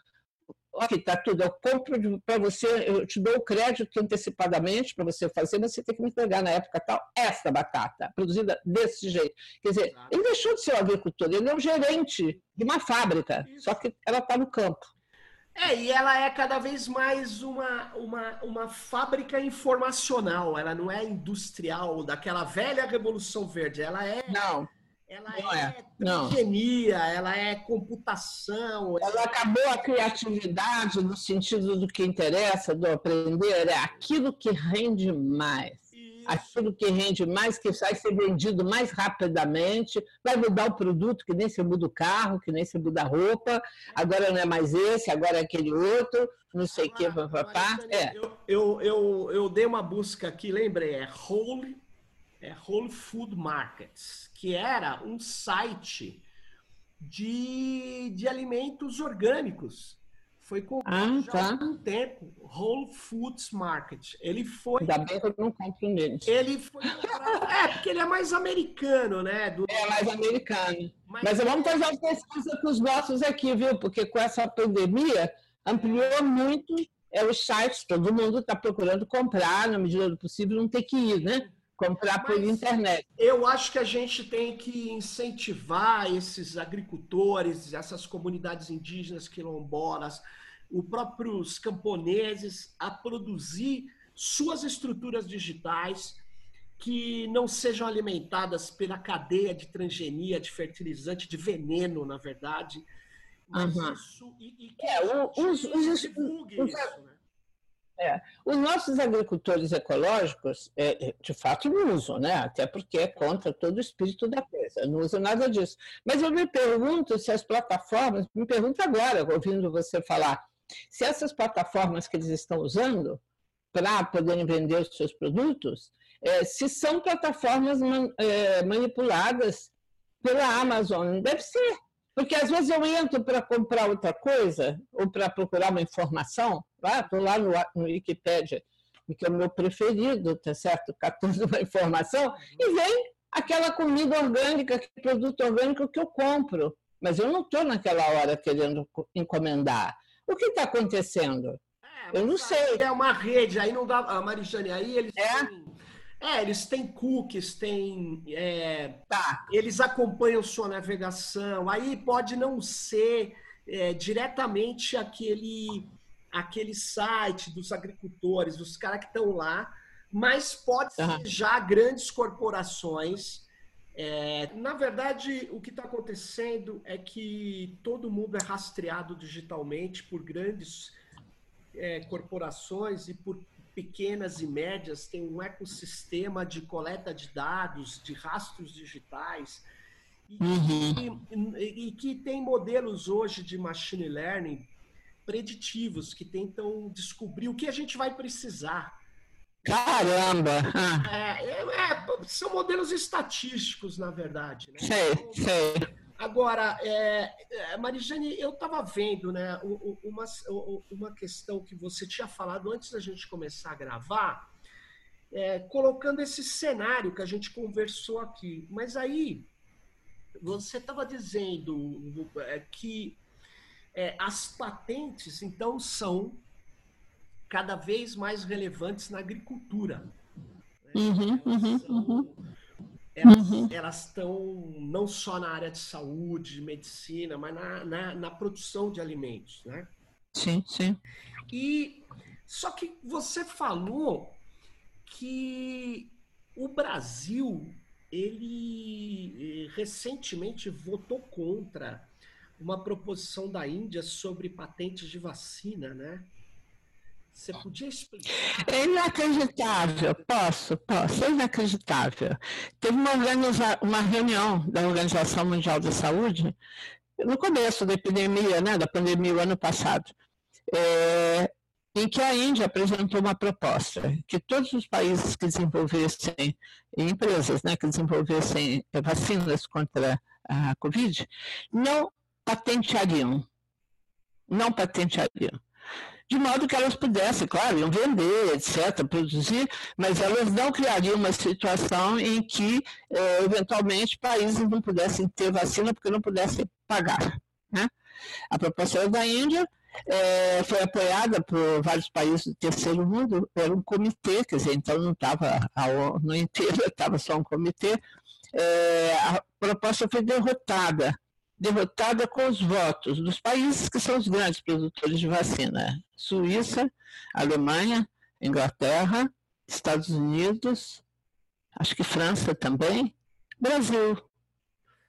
Aqui está tudo, eu compro para você, eu te dou o crédito antecipadamente para você fazer, mas você tem que me entregar na época tal essa batata, produzida desse jeito. Quer dizer, ele deixou de ser um agricultor, ele é um gerente de uma fábrica, Isso. só que ela está no campo. É, e ela é cada vez mais uma, uma, uma fábrica informacional, ela não é industrial, daquela velha Revolução Verde, ela é. Não. Ela não é, é ela é computação. Ela acabou a criatividade no sentido do que interessa, do aprender, é aquilo que rende mais aquilo que rende mais, que vai ser vendido mais rapidamente, vai mudar o produto, que nem se muda o carro, que nem se muda a roupa, agora não é mais esse, agora é aquele outro, não sei o que. É. Eu, eu, eu, eu, dei uma busca aqui, lembrei, é Whole, é Whole Food Markets, que era um site de, de alimentos orgânicos foi comprado ah, tá. há um tempo. Whole Foods Market. Ele foi. Ainda bem que eu não compro neles. Ele foi. é, porque ele é mais americano, né? Do... É mais americano. Mas, Mas vamos fazer uma pesquisa com os nossos aqui, viu? Porque com essa pandemia ampliou muito é, os sites, todo mundo está procurando comprar, na medida do possível, não ter que ir, né? Comprar por internet. Eu acho que a gente tem que incentivar esses agricultores, essas comunidades indígenas quilombolas, os próprios camponeses a produzir suas estruturas digitais que não sejam alimentadas pela cadeia de transgenia, de fertilizante, de veneno, na verdade. Mas uhum. isso, e, e que é, os, os, divulgue os, isso, né? É. Os nossos agricultores ecológicos, é, é, de fato, não usam, né? até porque é contra todo o espírito da coisa, não usam nada disso. Mas eu me pergunto se as plataformas, me pergunto agora, ouvindo você falar, se essas plataformas que eles estão usando para poderem vender os seus produtos, é, se são plataformas man, é, manipuladas pela Amazon. Deve ser, porque às vezes eu entro para comprar outra coisa ou para procurar uma informação Estou lá no, no Wikipedia, que é o meu preferido, tá certo? Catando uma informação, e vem aquela comida orgânica, aquele produto orgânico que eu compro. Mas eu não estou naquela hora querendo encomendar. O que está acontecendo? É, eu não sei. É uma rede, aí não dá. A Marijane, aí eles é? têm. É, eles têm cookies, têm. É, tá. Eles acompanham sua navegação. Aí pode não ser é, diretamente aquele aquele site dos agricultores, dos caras que estão lá, mas pode ser uhum. já grandes corporações. É, na verdade, o que está acontecendo é que todo mundo é rastreado digitalmente por grandes é, corporações e por pequenas e médias. Tem um ecossistema de coleta de dados, de rastros digitais. E, uhum. e, e que tem modelos hoje de machine learning preditivos que tentam descobrir o que a gente vai precisar. Caramba! É, é, é, são modelos estatísticos, na verdade. Né? Sei, então, sei. Agora, é, é Marijane, eu estava vendo né, uma, uma questão que você tinha falado antes da gente começar a gravar, é, colocando esse cenário que a gente conversou aqui. Mas aí, você estava dizendo é, que é, as patentes, então, são cada vez mais relevantes na agricultura. Né? Uhum, uhum, uhum. Elas estão uhum. não só na área de saúde, medicina, mas na, na, na, produção de alimentos, né? Sim, sim. E só que você falou que o Brasil ele eh, recentemente votou contra uma proposição da Índia sobre patentes de vacina, né? Você podia explicar? É inacreditável, posso, posso, é inacreditável. Teve uma, uma reunião da Organização Mundial da Saúde, no começo da epidemia, né, da pandemia, o ano passado, é, em que a Índia apresentou uma proposta que todos os países que desenvolvessem, empresas né, que desenvolvessem vacinas contra a Covid, não patenteariam. Não patenteariam. De modo que elas pudessem, claro, iam vender, etc., produzir, mas elas não criariam uma situação em que, eh, eventualmente, países não pudessem ter vacina porque não pudessem pagar. Né? A proposta da Índia é, foi apoiada por vários países do terceiro mundo, era um comitê, quer dizer, então não estava a ONU inteira, estava só um comitê. É, a proposta foi derrotada derrotada com os votos dos países que são os grandes produtores de vacina: Suíça, Alemanha, Inglaterra, Estados Unidos, acho que França também, Brasil.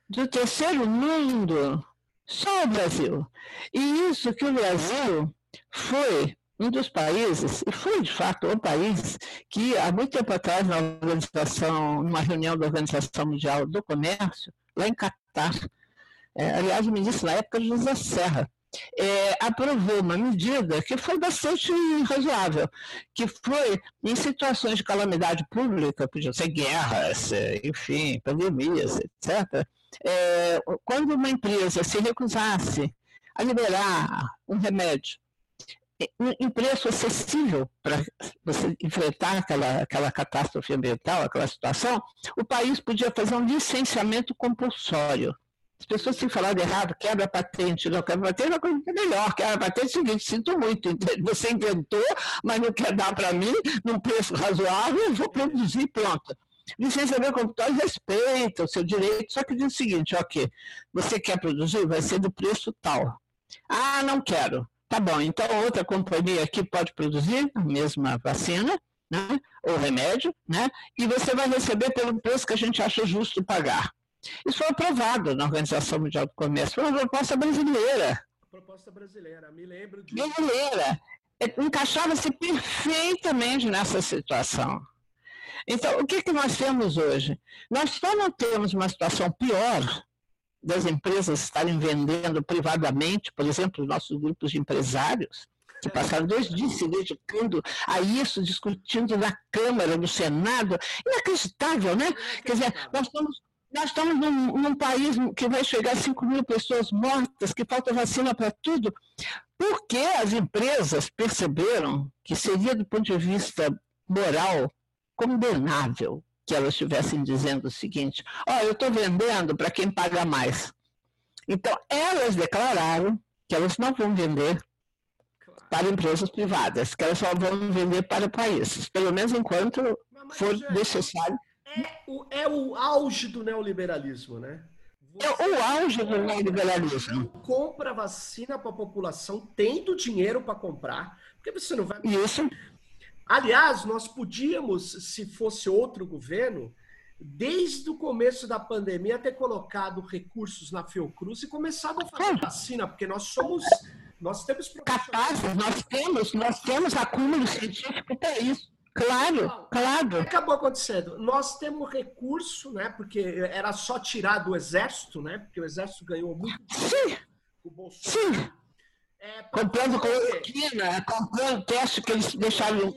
Do terceiro mundo, só o Brasil. E isso que o Brasil foi um dos países, e foi de fato o país, que há muito tempo atrás, na organização, numa reunião da Organização Mundial do Comércio, lá em Catar, é, aliás, o ministro na época, José Serra, é, aprovou uma medida que foi bastante razoável, que foi em situações de calamidade pública, podiam ser guerras, enfim, pandemias, etc., é, quando uma empresa se recusasse a liberar um remédio em preço acessível para você enfrentar aquela, aquela catástrofe ambiental, aquela situação, o país podia fazer um licenciamento compulsório. As pessoas têm falado errado, quebra patente, não quebra patente é uma coisa é melhor. Quebra patente é o seguinte, sinto muito, você inventou, mas não quer dar para mim num preço razoável, eu vou produzir pronto. Licenciamento compulsório respeita o seu direito, só que diz o seguinte, ok, você quer produzir, vai ser do preço tal. Ah, não quero. Tá bom, então outra companhia aqui pode produzir a mesma vacina, né, ou remédio, né, e você vai receber pelo preço que a gente acha justo pagar. Isso foi aprovado na Organização Mundial do Comércio, foi uma proposta brasileira. Proposta brasileira, me lembro de. Brasileira. É, encaixava-se perfeitamente nessa situação. Então, o que, que nós temos hoje? Nós só não temos uma situação pior das empresas estarem vendendo privadamente, por exemplo, nossos grupos de empresários, que passaram dois dias se dedicando a isso, discutindo na Câmara, no Senado. Inacreditável, né? Quer dizer, nós estamos, nós estamos num, num país que vai chegar a 5 mil pessoas mortas, que falta vacina para tudo, porque as empresas perceberam que seria, do ponto de vista moral, condenável que elas estivessem dizendo o seguinte: ó, oh, eu estou vendendo para quem paga mais. Então, elas declararam que elas não vão vender para empresas privadas, que elas só vão vender para países, pelo menos enquanto for necessário. É o, é o auge do neoliberalismo, né? Você é o auge do neoliberalismo. Compra vacina para a população, tendo dinheiro para comprar, porque você não vai. Isso. Aliás, nós podíamos, se fosse outro governo, desde o começo da pandemia, ter colocado recursos na Fiocruz e começado a fazer vacina, porque nós somos. Nós temos capazes, nós temos, nós temos acúmulo científico para isso. Claro, claro. Acabou acontecendo. Nós temos recurso, né? Porque era só tirar do exército, né? Porque o exército ganhou muito. Sim. O Bolsonaro. Sim. É, comprando cloroquina, comprando teste que eles deixaram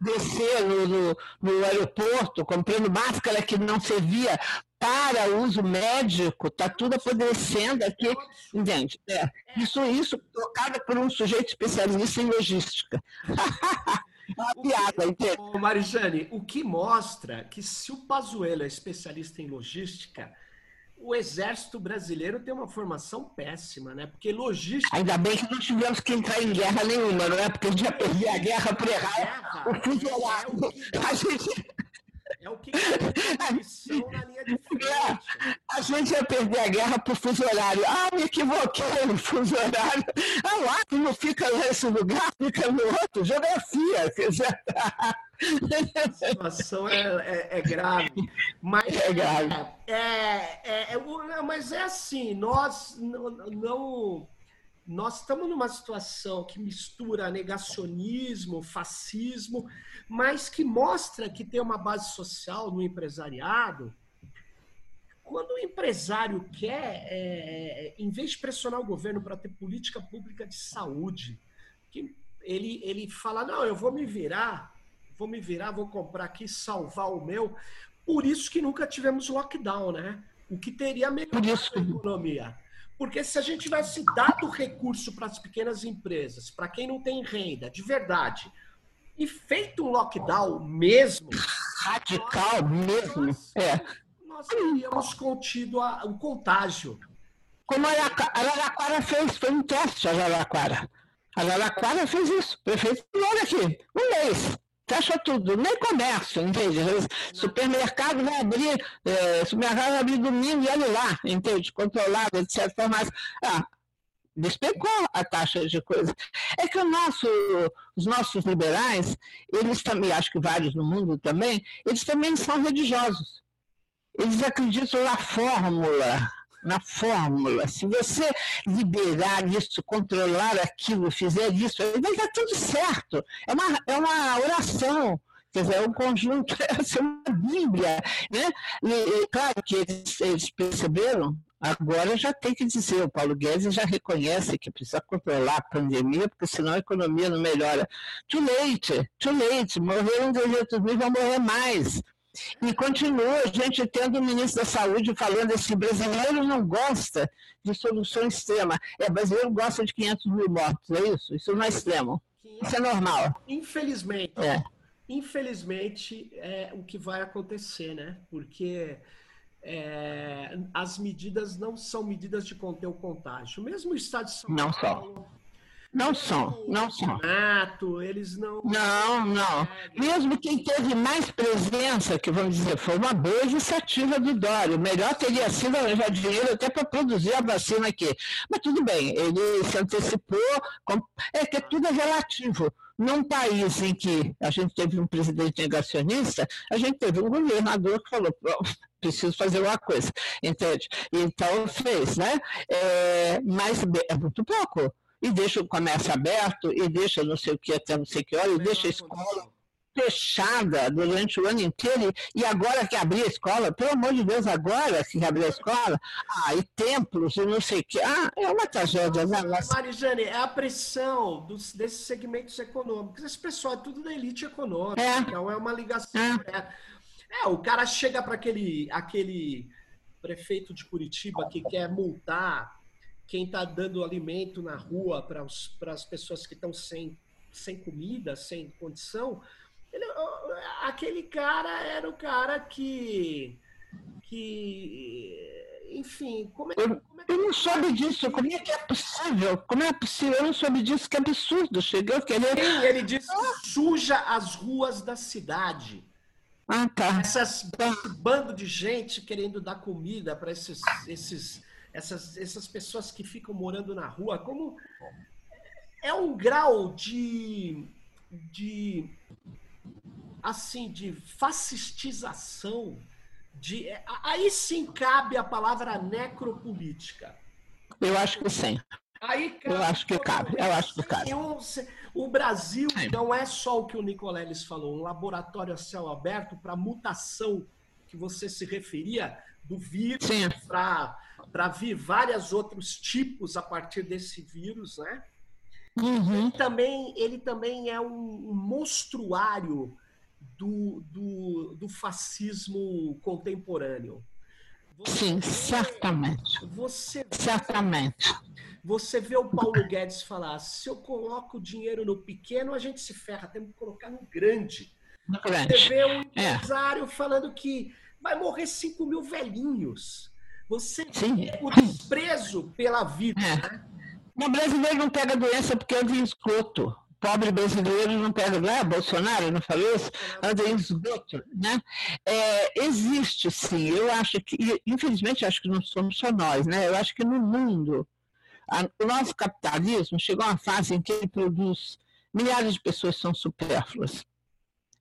descer no, no, no, aeroporto, comprando máscara que não servia para uso médico, está tudo apodrecendo aqui. Entende? É. Isso, isso tocado por um sujeito especialista em logística. Uma piada, entende? Marijane, o que mostra que se o Pazuello é especialista em logística, o exército brasileiro tem uma formação péssima, né? Porque logística. Ainda bem que não tivemos que entrar em guerra nenhuma, não é? Porque a gente ia perder a guerra por errar o. É, é, a gente. É o que é na linha de frente. É, a gente ia perder a guerra por fuso horário. Ah, me equivoquei no fuso horário. Ah, lá, que não fica nesse lugar, fica no outro. Geografia. A situação é, é, é, grave. Mas é grave. É, é, é mas é assim, nós não, não nós estamos numa situação que mistura negacionismo, fascismo, mas que mostra que tem uma base social no empresariado. Quando o empresário quer, é, em vez de pressionar o governo para ter política pública de saúde, que ele, ele fala: não, eu vou me virar, vou me virar, vou comprar aqui, salvar o meu. Por isso que nunca tivemos lockdown, né? O que teria melhorado a economia. Porque se a gente tivesse dado recurso para as pequenas empresas, para quem não tem renda, de verdade, e feito um lockdown mesmo. Radical nós, mesmo. Nós, é. nós teríamos contido a, o contágio. Como a Araraquara fez, foi um teste a Araraquara. A Araraquara fez isso. O prefeito olha aqui, um mês. Fecha tudo, nem comércio, entende? Supermercado vai abrir, é, supermercado vai abrir domingo e olha lá, entende? Controlado, etc. Mas, ah, despecou a taxa de coisa. É que nosso, os nossos liberais, eles também, acho que vários no mundo também, eles também são religiosos. Eles acreditam na fórmula, na fórmula. Se você liberar isso, controlar aquilo, fizer isso, vai dar tudo certo. É uma, é uma oração. Quer dizer, é um conjunto, é uma Bíblia. Né? E, e, claro que eles, eles perceberam Agora já tem que dizer, o Paulo Guedes já reconhece que precisa controlar a pandemia, porque senão a economia não melhora. Too late, too late, morreram 200 mil, vão morrer mais. E continua a gente tendo o ministro da Saúde falando assim, brasileiro não gosta de solução extrema. É, brasileiro gosta de 500 mil mortos, é isso? Isso não é extremo. Isso é normal. Infelizmente. É. Infelizmente é o que vai acontecer, né? Porque é, as medidas não são medidas de conter o contágio. Mesmo o estado de São não Paulo, são. Não são, não são. Nato, eles não. Não, não. Mesmo quem teve mais presença, que vamos dizer, foi uma boa iniciativa do Dória. O melhor teria sido arranjar dinheiro até para produzir a vacina aqui. Mas tudo bem, ele se antecipou. É que tudo é relativo. Num país em que a gente teve um presidente negacionista, a gente teve um governador que falou: preciso fazer uma coisa, entende? Então fez, né? É, mas é muito pouco e deixa o comércio aberto, e deixa não sei o que até não sei que hora, e deixa a escola fechada durante o ano inteiro, e agora que abrir a escola, pelo amor de Deus, agora que abrir a escola, ah, e templos e não sei o que, ah, é uma tragédia. Né? Marijane, é a pressão dos, desses segmentos econômicos, esse pessoal é tudo da elite econômica, é. então é uma ligação é. É, o cara chega para aquele, aquele prefeito de Curitiba que quer multar quem está dando alimento na rua para as pessoas que estão sem, sem comida, sem condição, ele, aquele cara era o cara que. que enfim, como é, como é que. Eu não soube disso, como é que é possível? Como é possível? Eu não soube disso, que absurdo. Chegou querer. Sim, ele disse que suja as ruas da cidade. Ah, tá. Essas, esse bando de gente querendo dar comida para esses, esses essas, essas pessoas que ficam morando na rua, como é um grau de, de assim, de fascistização, de, aí sim cabe a palavra necropolítica. Eu acho que sim. Aí, eu acho que cabe. Eu acho que cabe. O Brasil sim. não é só o que o Nicoleles falou, um laboratório a céu aberto para mutação que você se referia do vírus para para vir vários outros tipos a partir desse vírus, né? Uhum. Ele, também, ele também é um, monstruário do, do, do, fascismo contemporâneo. Você Sim, certamente. Você, certamente. Você vê o Paulo Guedes falar: se eu coloco dinheiro no pequeno, a gente se ferra, temos que colocar no grande. No grande. Você vê um é. empresário é. falando que vai morrer 5 mil velhinhos. Você Sim. o desprezo pela vida. É. Né? O brasileiro não pega doença porque anda em esgoto. Pobre brasileiro não pega, não é? Bolsonaro não falou isso? Anda em esgoto, né? É, existe sim, eu acho que, infelizmente acho que não somos só nós, né? Eu acho que no mundo, a, o nosso capitalismo chegou a uma fase em que ele produz milhares de pessoas que são supérfluas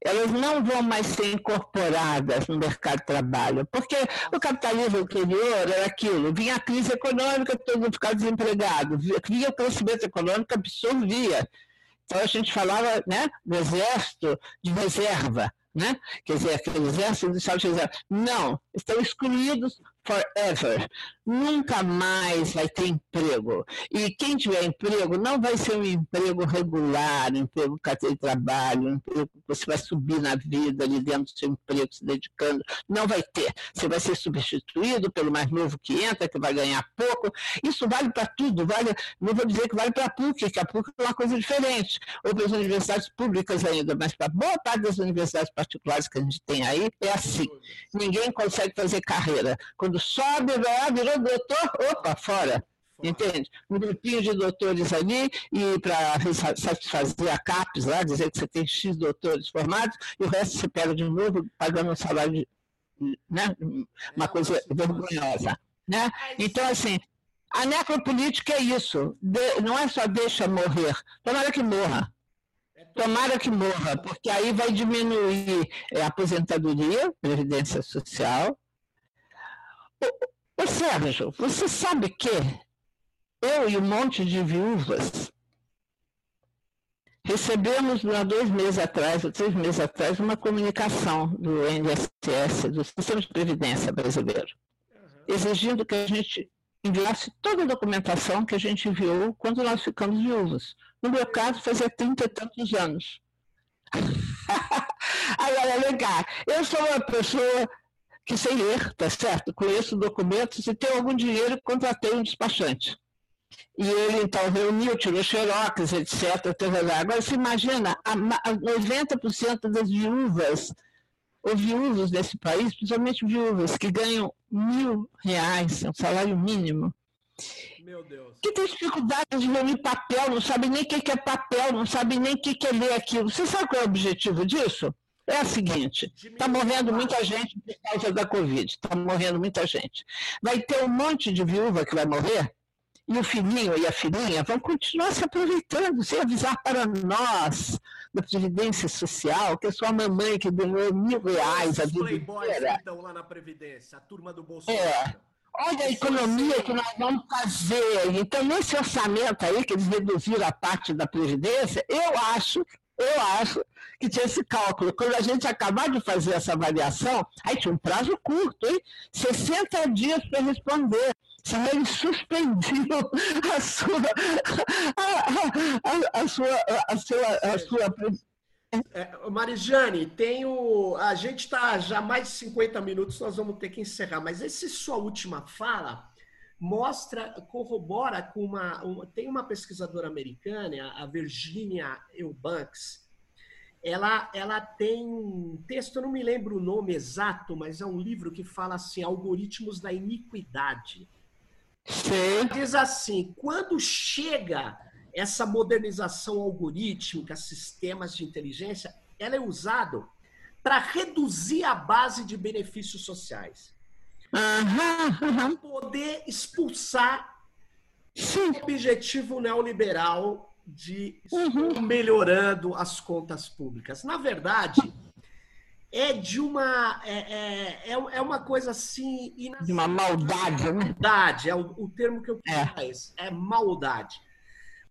elas não vão mais ser incorporadas no mercado de trabalho, porque o capitalismo anterior era aquilo, vinha a crise econômica, todo mundo ficava desempregado, vinha o crescimento econômico, absorvia. Então a gente falava né, do exército de reserva, né? quer dizer, aquele exército industrial de reserva. Não, estão excluídos forever. Nunca mais vai ter emprego. E quem tiver emprego não vai ser um emprego regular, um emprego de trabalho, um emprego que você vai subir na vida ali dentro do seu emprego, se dedicando. Não vai ter. Você vai ser substituído pelo mais novo que entra, que vai ganhar pouco. Isso vale para tudo. Vale, não vou dizer que vale para a PUC, que a PUC é uma coisa diferente. Ou para as universidades públicas ainda, mas para boa parte das universidades particulares que a gente tem aí, é assim. Ninguém consegue fazer carreira. Quando sobe, vai, virou doutor, opa, fora. Entende? Um grupinho de doutores ali, e para satisfazer a CAPES lá, dizer que você tem X doutores formados, e o resto você pega de novo pagando um salário de, né? uma coisa vergonhosa. Né? Então, assim, a necropolítica é isso. De, não é só deixa morrer. Tomara que morra. Tomara que morra, porque aí vai diminuir é, a aposentadoria, previdência social. Ô, Sérgio, você sabe que eu e um monte de viúvas recebemos há dois meses atrás, ou três meses atrás, uma comunicação do INSS, do Sistema de Previdência Brasileiro, exigindo que a gente enviasse toda a documentação que a gente enviou quando nós ficamos viúvos. No meu caso, fazia trinta e tantos anos. Agora, cá, eu sou uma pessoa que sei ler, tá certo? Conheço documentos e tenho algum dinheiro, contratei um despachante. E ele, então, reuniu, tirou xerox, etc. Agora, você imagina, 90% das viúvas ou viúvos desse país, principalmente viúvas que ganham mil reais, é um salário mínimo, Meu Deus. que tem dificuldade de ler papel, não sabe nem o que é papel, não sabe nem o que é ler aquilo. Você sabe qual é o objetivo disso? É o seguinte: está morrendo muita gente por causa da Covid, está morrendo muita gente. Vai ter um monte de viúva que vai morrer, e o filhinho e a filhinha vão continuar se aproveitando, sem avisar para nós, da Previdência Social, que é sua mamãe que ganhou mil reais a vida inteira. então, lá na Previdência, a turma do Bolsonaro. É. Olha a economia que nós vamos fazer. Então, nesse orçamento aí, que eles reduziram a parte da Previdência, eu acho, eu acho que tinha esse cálculo. Quando a gente acabar de fazer essa avaliação, aí tinha um prazo curto, hein? 60 dias para responder se ele suspendiu a sua a, a, a sua a sua a sua é, Marijane, tenho. A gente está já mais de 50 minutos, nós vamos ter que encerrar, mas essa sua última fala mostra, corrobora com uma, uma. Tem uma pesquisadora americana, a Virginia Eubanks, ela, ela tem um texto, eu não me lembro o nome exato, mas é um livro que fala assim: Algoritmos da Iniquidade. Sim. Diz assim: quando chega essa modernização algorítmica, sistemas de inteligência, ela é usado para reduzir a base de benefícios sociais. Uhum, uhum. Poder expulsar Sim. o objetivo neoliberal de uhum. melhorando as contas públicas. Na verdade, é de uma é, é, é, é uma coisa assim de uma maldade, né? Maldade é o, o termo que eu quis é. é maldade.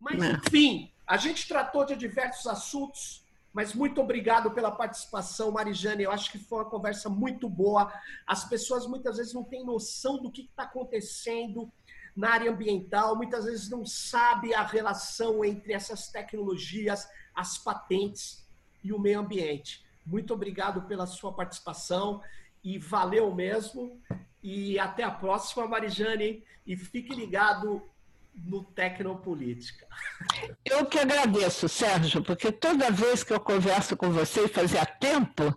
Mas é. enfim, a gente tratou de diversos assuntos, mas muito obrigado pela participação, Marijane. Eu acho que foi uma conversa muito boa. As pessoas muitas vezes não têm noção do que está acontecendo na área ambiental, muitas vezes não sabe a relação entre essas tecnologias, as patentes e o meio ambiente. Muito obrigado pela sua participação e valeu mesmo. E até a próxima, Marijane. E fique ligado no Tecnopolítica. Eu que agradeço, Sérgio, porque toda vez que eu converso com você, fazia tempo,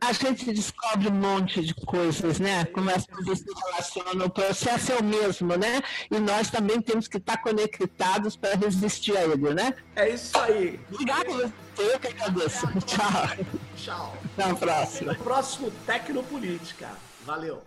a gente descobre um monte de coisas, né? Como as coisas se relacionam, o processo é o mesmo, né? E nós também temos que estar conectados para resistir a ele, né? É isso aí. Obrigado, eu que agradeço. Tchau. Tchau. Até a próxima. Próximo Tecnopolítica. Valeu.